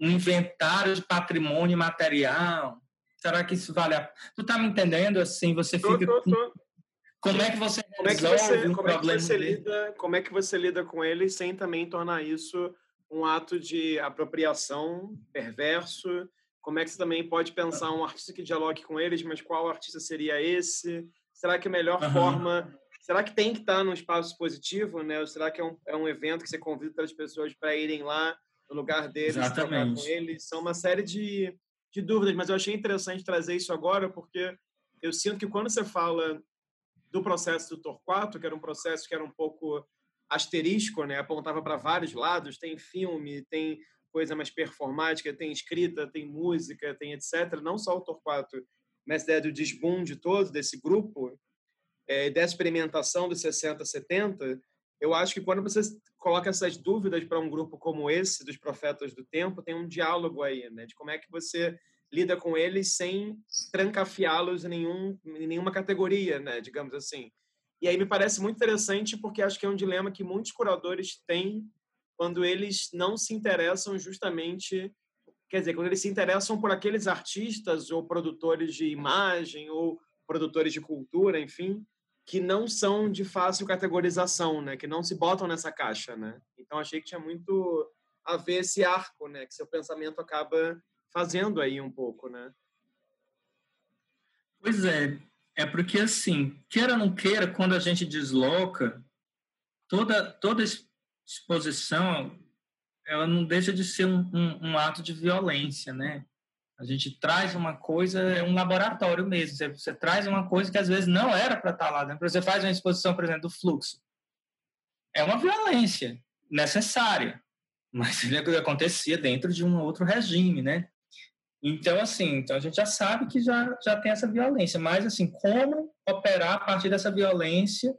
um inventário de patrimônio material? Será que isso vale a Tu tá me entendendo? Assim, você fica. Tô, tô. Como é que você como resolve é que você, um como problema? É que você lida, como é que você lida com ele sem também tornar isso um ato de apropriação perverso? Como é que você também pode pensar um artista que dialogue com eles, mas qual artista seria esse? Será que a melhor uhum. forma será que tem que estar num espaço positivo, né? Ou será que é um, é um evento que você convida as pessoas para irem lá no lugar deles, trocar com eles? São uma série de, de dúvidas, mas eu achei interessante trazer isso agora porque eu sinto que quando você fala do processo do Torquato, que era um processo que era um pouco asterisco, né? Apontava para vários lados, tem filme, tem coisa mais performática, tem escrita, tem música, tem etc. Não só o Torquato, mas a ideia do desbunde todo desse grupo, é, dessa experimentação dos 60, 70, eu acho que quando você coloca essas dúvidas para um grupo como esse, dos profetas do tempo, tem um diálogo aí, né? De como é que você lida com eles sem trancafiá-los em, nenhum, em nenhuma categoria, né? Digamos assim. E aí me parece muito interessante porque acho que é um dilema que muitos curadores têm quando eles não se interessam justamente, quer dizer, quando eles se interessam por aqueles artistas ou produtores de imagem ou produtores de cultura, enfim, que não são de fácil categorização, né? Que não se botam nessa caixa, né? Então achei que tinha muito a ver esse arco, né? Que seu pensamento acaba fazendo aí um pouco, né? Pois é, é porque assim, queira ou não queira, quando a gente desloca, toda toda exposição ela não deixa de ser um, um, um ato de violência, né? A gente traz uma coisa, é um laboratório mesmo. Você, você traz uma coisa que às vezes não era para estar tá lá. Né? Você faz uma exposição, por exemplo, do fluxo. É uma violência necessária, mas ele acontecia dentro de um outro regime, né? Então, assim, então a gente já sabe que já, já tem essa violência, mas, assim, como operar a partir dessa violência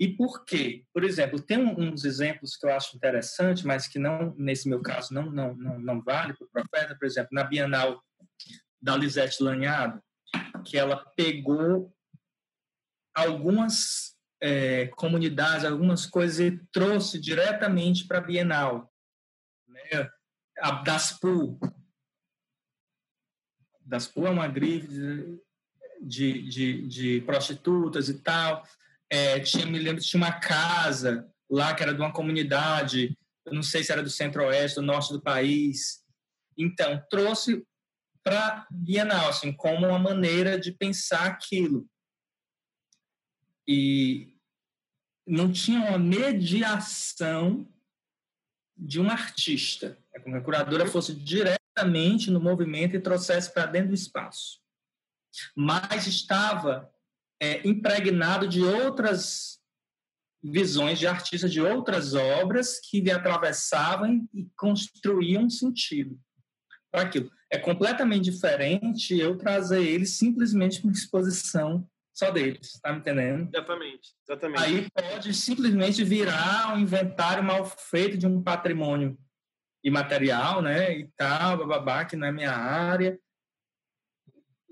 e por quê? Por exemplo, tem uns exemplos que eu acho interessante, mas que não, nesse meu caso, não, não, não, não vale para o profeta, por exemplo, na Bienal da Lisete Lanhado, que ela pegou algumas é, comunidades, algumas coisas e trouxe diretamente para a Bienal. Né? A. Daspu é uma grife de, de, de, de prostitutas e tal. É, tinha, me lembro, tinha uma casa lá que era de uma comunidade, eu não sei se era do centro-oeste, do norte do país. Então, trouxe para Bienal, assim, como uma maneira de pensar aquilo. E não tinha uma mediação de um artista. É como a curadora fosse diretamente no movimento e trouxesse para dentro do espaço. Mas estava é, impregnado de outras visões de artistas de outras obras que lhe atravessavam e construíam sentido para aquilo. É completamente diferente eu trazer eles simplesmente para uma exposição só deles, tá me entendendo? Exatamente, exatamente. Aí pode simplesmente virar um inventário mal feito de um patrimônio imaterial, né, e tal, bababá, que não é minha área,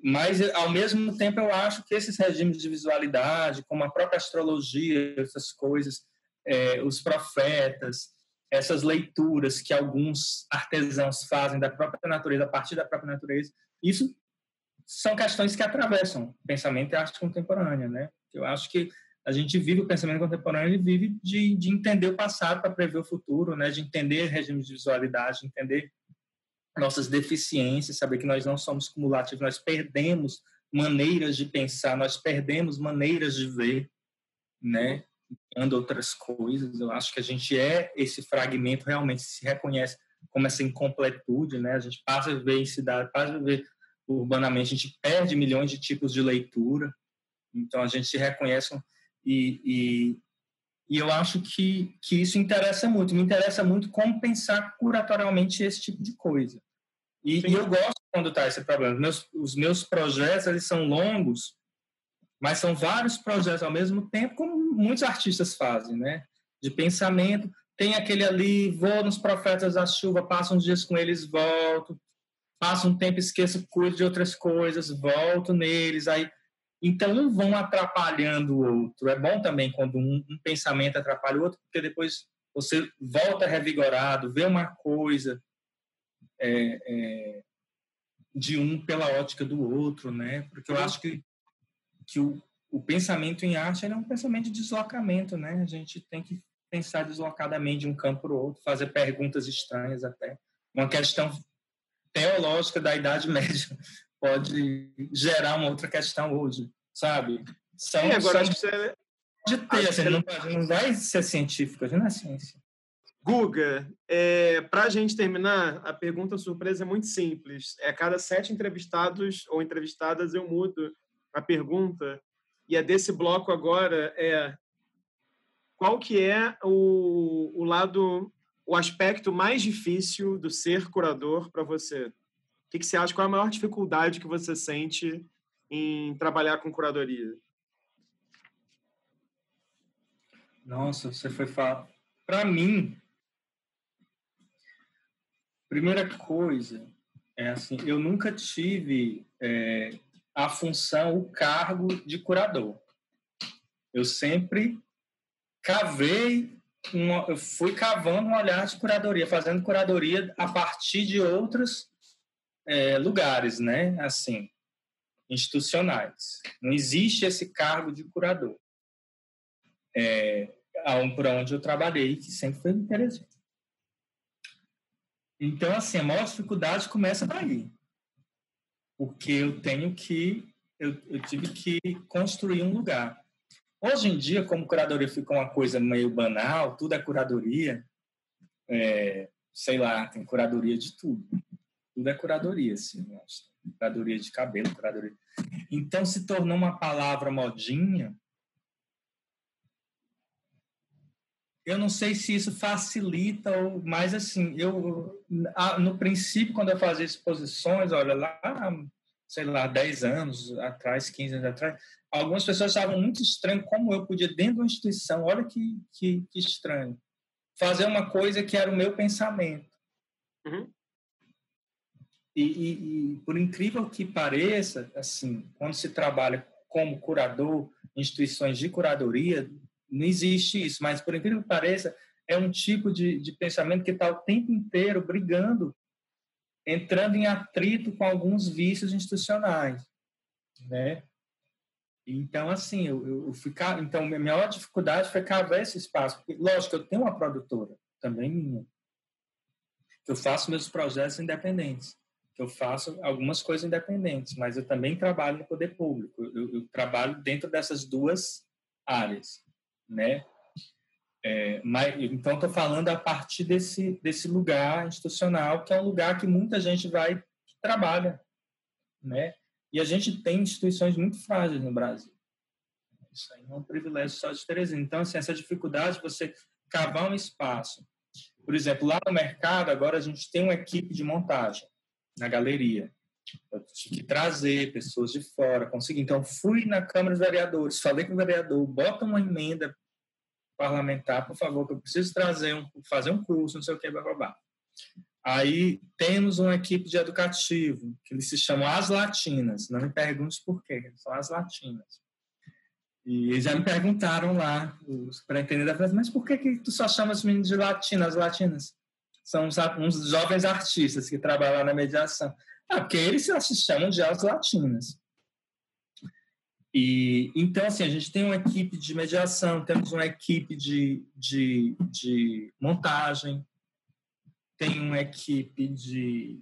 mas, ao mesmo tempo, eu acho que esses regimes de visualidade, como a própria astrologia, essas coisas, é, os profetas, essas leituras que alguns artesãos fazem da própria natureza, a partir da própria natureza, isso são questões que atravessam o pensamento e a arte contemporânea, né? Eu acho que a gente vive o pensamento contemporâneo e vive de, de entender o passado para prever o futuro, né? De entender regimes de visualidade, entender nossas deficiências, saber que nós não somos cumulativos, nós perdemos maneiras de pensar, nós perdemos maneiras de ver, né? Ando outras coisas. Eu acho que a gente é esse fragmento, realmente se reconhece como essa incompletude, né? A gente passa a ver em cidade, passa a ver urbanamente, a gente perde milhões de tipos de leitura, então a gente se reconhece e, e, e eu acho que, que isso interessa muito, me interessa muito como pensar curatorialmente esse tipo de coisa. E, e eu gosto quando está esse problema. Meus, os meus projetos, eles são longos, mas são vários projetos ao mesmo tempo, como muitos artistas fazem, né? De pensamento. Tem aquele ali, vou nos Profetas da Chuva, passo uns dias com eles, volto. Passo um tempo, esqueço, cuido de outras coisas, volto neles. Aí, então, um vão atrapalhando o outro. É bom também quando um, um pensamento atrapalha o outro, porque depois você volta revigorado, vê uma coisa, é, é, de um pela ótica do outro, né? Porque eu acho que, que o, o pensamento em arte é um pensamento de deslocamento, né? A gente tem que pensar deslocadamente de um campo para o outro, fazer perguntas estranhas até. Uma questão teológica da Idade Média pode gerar uma outra questão hoje, sabe? São, Sim, agora são, acho que você... Pode ter, assim, não, não vai ser científico, não é ciência. Guga, é, para a gente terminar, a pergunta surpresa é muito simples. É a cada sete entrevistados ou entrevistadas eu mudo a pergunta e a desse bloco agora é qual que é o, o lado, o aspecto mais difícil do ser curador para você? O que, que você acha? Qual é a maior dificuldade que você sente em trabalhar com curadoria? Nossa, você foi falar. Para mim, Primeira coisa é assim, eu nunca tive é, a função, o cargo de curador. Eu sempre cavei, uma, eu fui cavando um olhar de curadoria, fazendo curadoria a partir de outros é, lugares, né? Assim, institucionais. Não existe esse cargo de curador. É, por onde eu trabalhei, que sempre foi interessante. Então, assim, a maior dificuldade começa daí. Porque eu tenho que, eu, eu tive que construir um lugar. Hoje em dia, como curadoria ficou uma coisa meio banal, tudo é curadoria, é, sei lá, tem curadoria de tudo. Tudo é curadoria, sim. Curadoria de cabelo, curadoria. Então se tornou uma palavra modinha. Eu não sei se isso facilita ou, mas assim, eu no princípio quando eu fazia exposições, olha lá, sei lá, 10 anos atrás, 15 anos atrás, algumas pessoas achavam muito estranho como eu podia dentro de uma instituição, olha que, que, que estranho, fazer uma coisa que era o meu pensamento. Uhum. E, e, e, por incrível que pareça, assim, quando se trabalha como curador, instituições de curadoria, não existe isso. Mas por incrível que pareça, é um tipo de, de pensamento que está o tempo inteiro brigando, entrando em atrito com alguns vícios institucionais, né? Então, assim, eu, eu ficar, então minha maior dificuldade foi cavar esse espaço. Porque, lógico, eu tenho uma produtora também minha, eu faço meus projetos independentes eu faço algumas coisas independentes, mas eu também trabalho no poder público. Eu, eu trabalho dentro dessas duas áreas, né? É, mas, então, estou falando a partir desse, desse lugar institucional, que é um lugar que muita gente vai que trabalha, né? E a gente tem instituições muito frágeis no Brasil. Isso aí é um privilégio só de Teresina. Então, assim, essa dificuldade de você cavar um espaço. Por exemplo, lá no mercado, agora a gente tem uma equipe de montagem na galeria. Eu tive que trazer pessoas de fora, consegui. Então, fui na Câmara dos Vereadores, falei com o vereador, bota uma emenda parlamentar, por favor, que eu preciso trazer um, fazer um curso, não sei o que, blá, blá, blá. Aí temos uma equipe de educativo, que eles se chamam As Latinas. Não me pergunte por quê, são As Latinas. E eles já me perguntaram lá, os superintendentes, mas por que, que tu só chama os meninos de latinas, latinas? São uns, uns jovens artistas que trabalham na mediação. Ah, porque eles se chamam de as latinas. E, então, assim, a gente tem uma equipe de mediação, temos uma equipe de, de, de montagem, tem uma equipe de...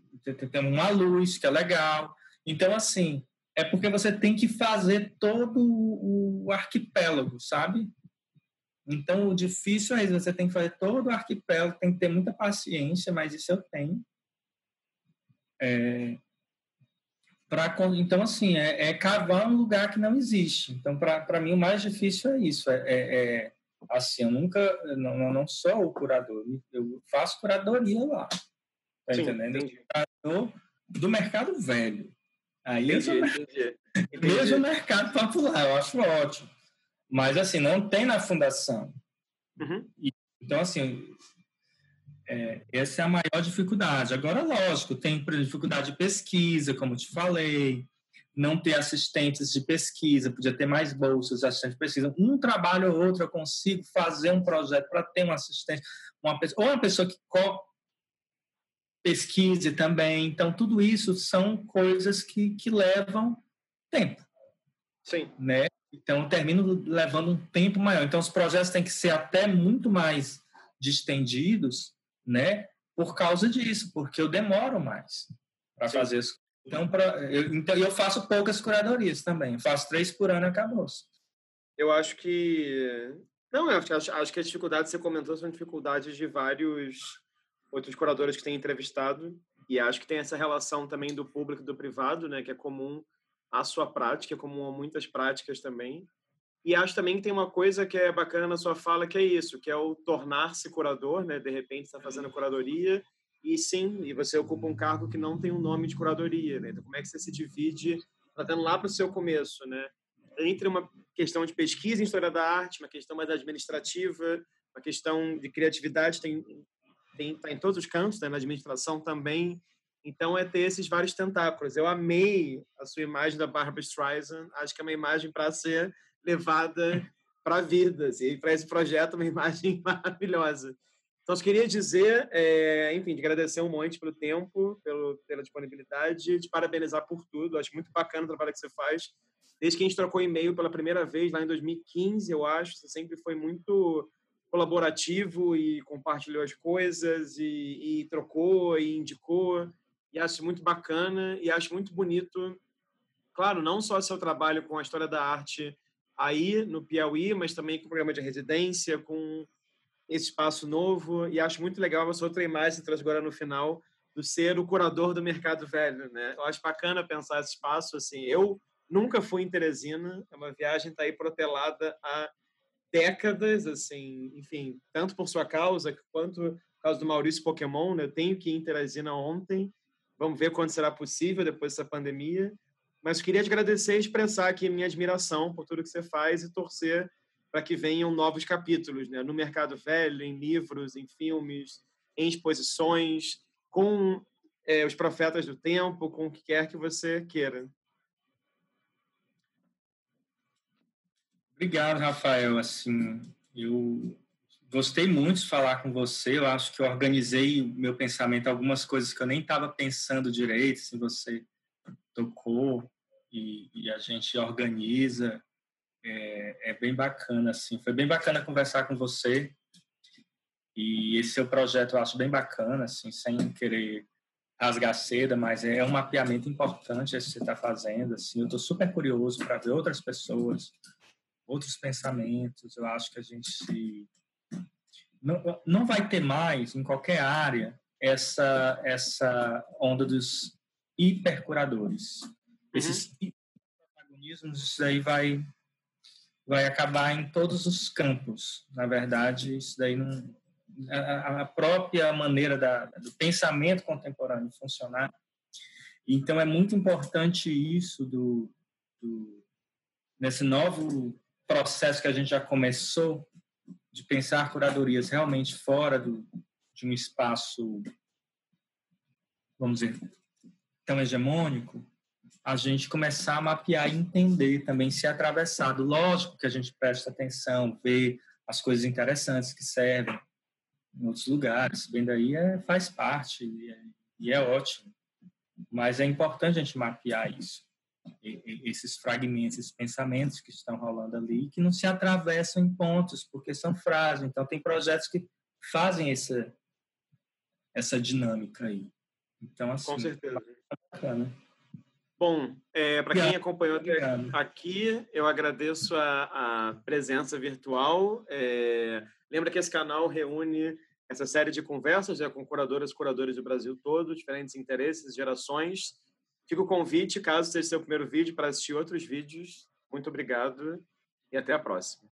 tem uma luz, que é legal. Então, assim, é porque você tem que fazer todo o arquipélago, sabe? Então, o difícil é isso, você tem que fazer todo o arquipélago, tem que ter muita paciência, mas isso eu tenho. É, pra, então, assim, é, é, cavar um lugar que não existe. Então, para mim, o mais difícil é isso. É, é, é assim, eu nunca, não, não sou o curador, eu faço curadoria lá. Tá Sim, entendendo? Entendi. Curador do mercado velho. Aí entendi, eu sou entendi, entendi. mesmo mercado popular, eu acho ótimo. Mas, assim, não tem na fundação. Uhum. Então, assim, é, essa é a maior dificuldade. Agora, lógico, tem dificuldade de pesquisa, como te falei, não ter assistentes de pesquisa, podia ter mais bolsas de assistentes de pesquisa. Um trabalho ou outro eu consigo fazer um projeto para ter um assistente, uma pessoa, ou uma pessoa que pesquise também. Então, tudo isso são coisas que, que levam tempo. Sim. Né? Então, termino levando um tempo maior. Então, os projetos têm que ser até muito mais distendidos, né? Por causa disso, porque eu demoro mais para fazer isso. Então, pra, eu, então, eu faço poucas curadorias também. Eu faço três por ano e acabou. Eu acho que... Não, eu acho, acho que as dificuldades que você comentou são dificuldades de vários outros curadores que têm entrevistado. E acho que tem essa relação também do público e do privado, né? Que é comum a sua prática, como muitas práticas também. E acho também que tem uma coisa que é bacana na sua fala, que é isso, que é o tornar-se curador, né? De repente está fazendo curadoria e sim, e você ocupa um cargo que não tem um nome de curadoria, né? Então como é que você se divide, trazendo lá para o seu começo, né? Entre uma questão de pesquisa em história da arte, uma questão mais administrativa, uma questão de criatividade tem tem tá em todos os campos, né? na administração também então, é ter esses vários tentáculos. Eu amei a sua imagem da Barbara Streisand. Acho que é uma imagem para ser levada para a vida. Assim, e para esse projeto, uma imagem maravilhosa. Então, eu queria dizer, é, enfim, de agradecer um monte pelo tempo, pelo, pela disponibilidade, de parabenizar por tudo. Acho muito bacana o trabalho que você faz. Desde que a gente trocou e-mail pela primeira vez, lá em 2015, eu acho, você sempre foi muito colaborativo e compartilhou as coisas e, e trocou e indicou e acho muito bacana e acho muito bonito, claro, não só seu trabalho com a história da arte aí no Piauí, mas também com o programa de residência, com esse espaço novo, e acho muito legal essa outra imagem você trouxe agora no final, do ser o curador do mercado velho, né? Eu acho bacana pensar esse espaço assim. Eu nunca fui em Teresina, é uma viagem tá aí protelada há décadas, assim, enfim, tanto por sua causa quanto por causa do Maurício Pokémon, né? Eu tenho que ir em Teresina ontem. Vamos ver quando será possível depois dessa pandemia. Mas queria te agradecer e expressar aqui minha admiração por tudo que você faz e torcer para que venham novos capítulos, né? No mercado velho, em livros, em filmes, em exposições, com é, os profetas do tempo, com o que quer que você queira. Obrigado, Rafael. Assim, eu gostei muito de falar com você. Eu acho que eu organizei o meu pensamento, algumas coisas que eu nem estava pensando direito. Se você tocou e, e, a gente organiza, é, é, bem bacana. Assim, foi bem bacana conversar com você. E esse seu projeto eu acho bem bacana, assim, sem querer rasgar seda, mas é um mapeamento importante esse que você está fazendo. Assim, eu estou super curioso para ver outras pessoas outros pensamentos. Eu acho que a gente se não, não vai ter mais em qualquer área essa essa onda dos hipercuradores. Uhum. Esses protagonismos, isso daí vai vai acabar em todos os campos. Na verdade, isso daí não a, a própria maneira da, do pensamento contemporâneo funcionar. Então é muito importante isso do, do nesse novo processo que a gente já começou de pensar curadorias realmente fora do, de um espaço, vamos dizer, tão hegemônico, a gente começar a mapear e entender também se atravessado. Lógico que a gente presta atenção, vê as coisas interessantes que servem em outros lugares, bem daí é, faz parte e é, e é ótimo. Mas é importante a gente mapear isso esses fragmentos, esses pensamentos que estão rolando ali, que não se atravessam em pontos, porque são frases. Então, tem projetos que fazem essa, essa dinâmica aí. Então, assim, Com certeza. Bacana. Bom, é, para quem acompanhou até aqui, eu agradeço a, a presença virtual. É, lembra que esse canal reúne essa série de conversas né, com curadoras e curadores do Brasil todo, diferentes interesses, gerações, Fica o convite, caso seja seu primeiro vídeo, para assistir outros vídeos. Muito obrigado e até a próxima.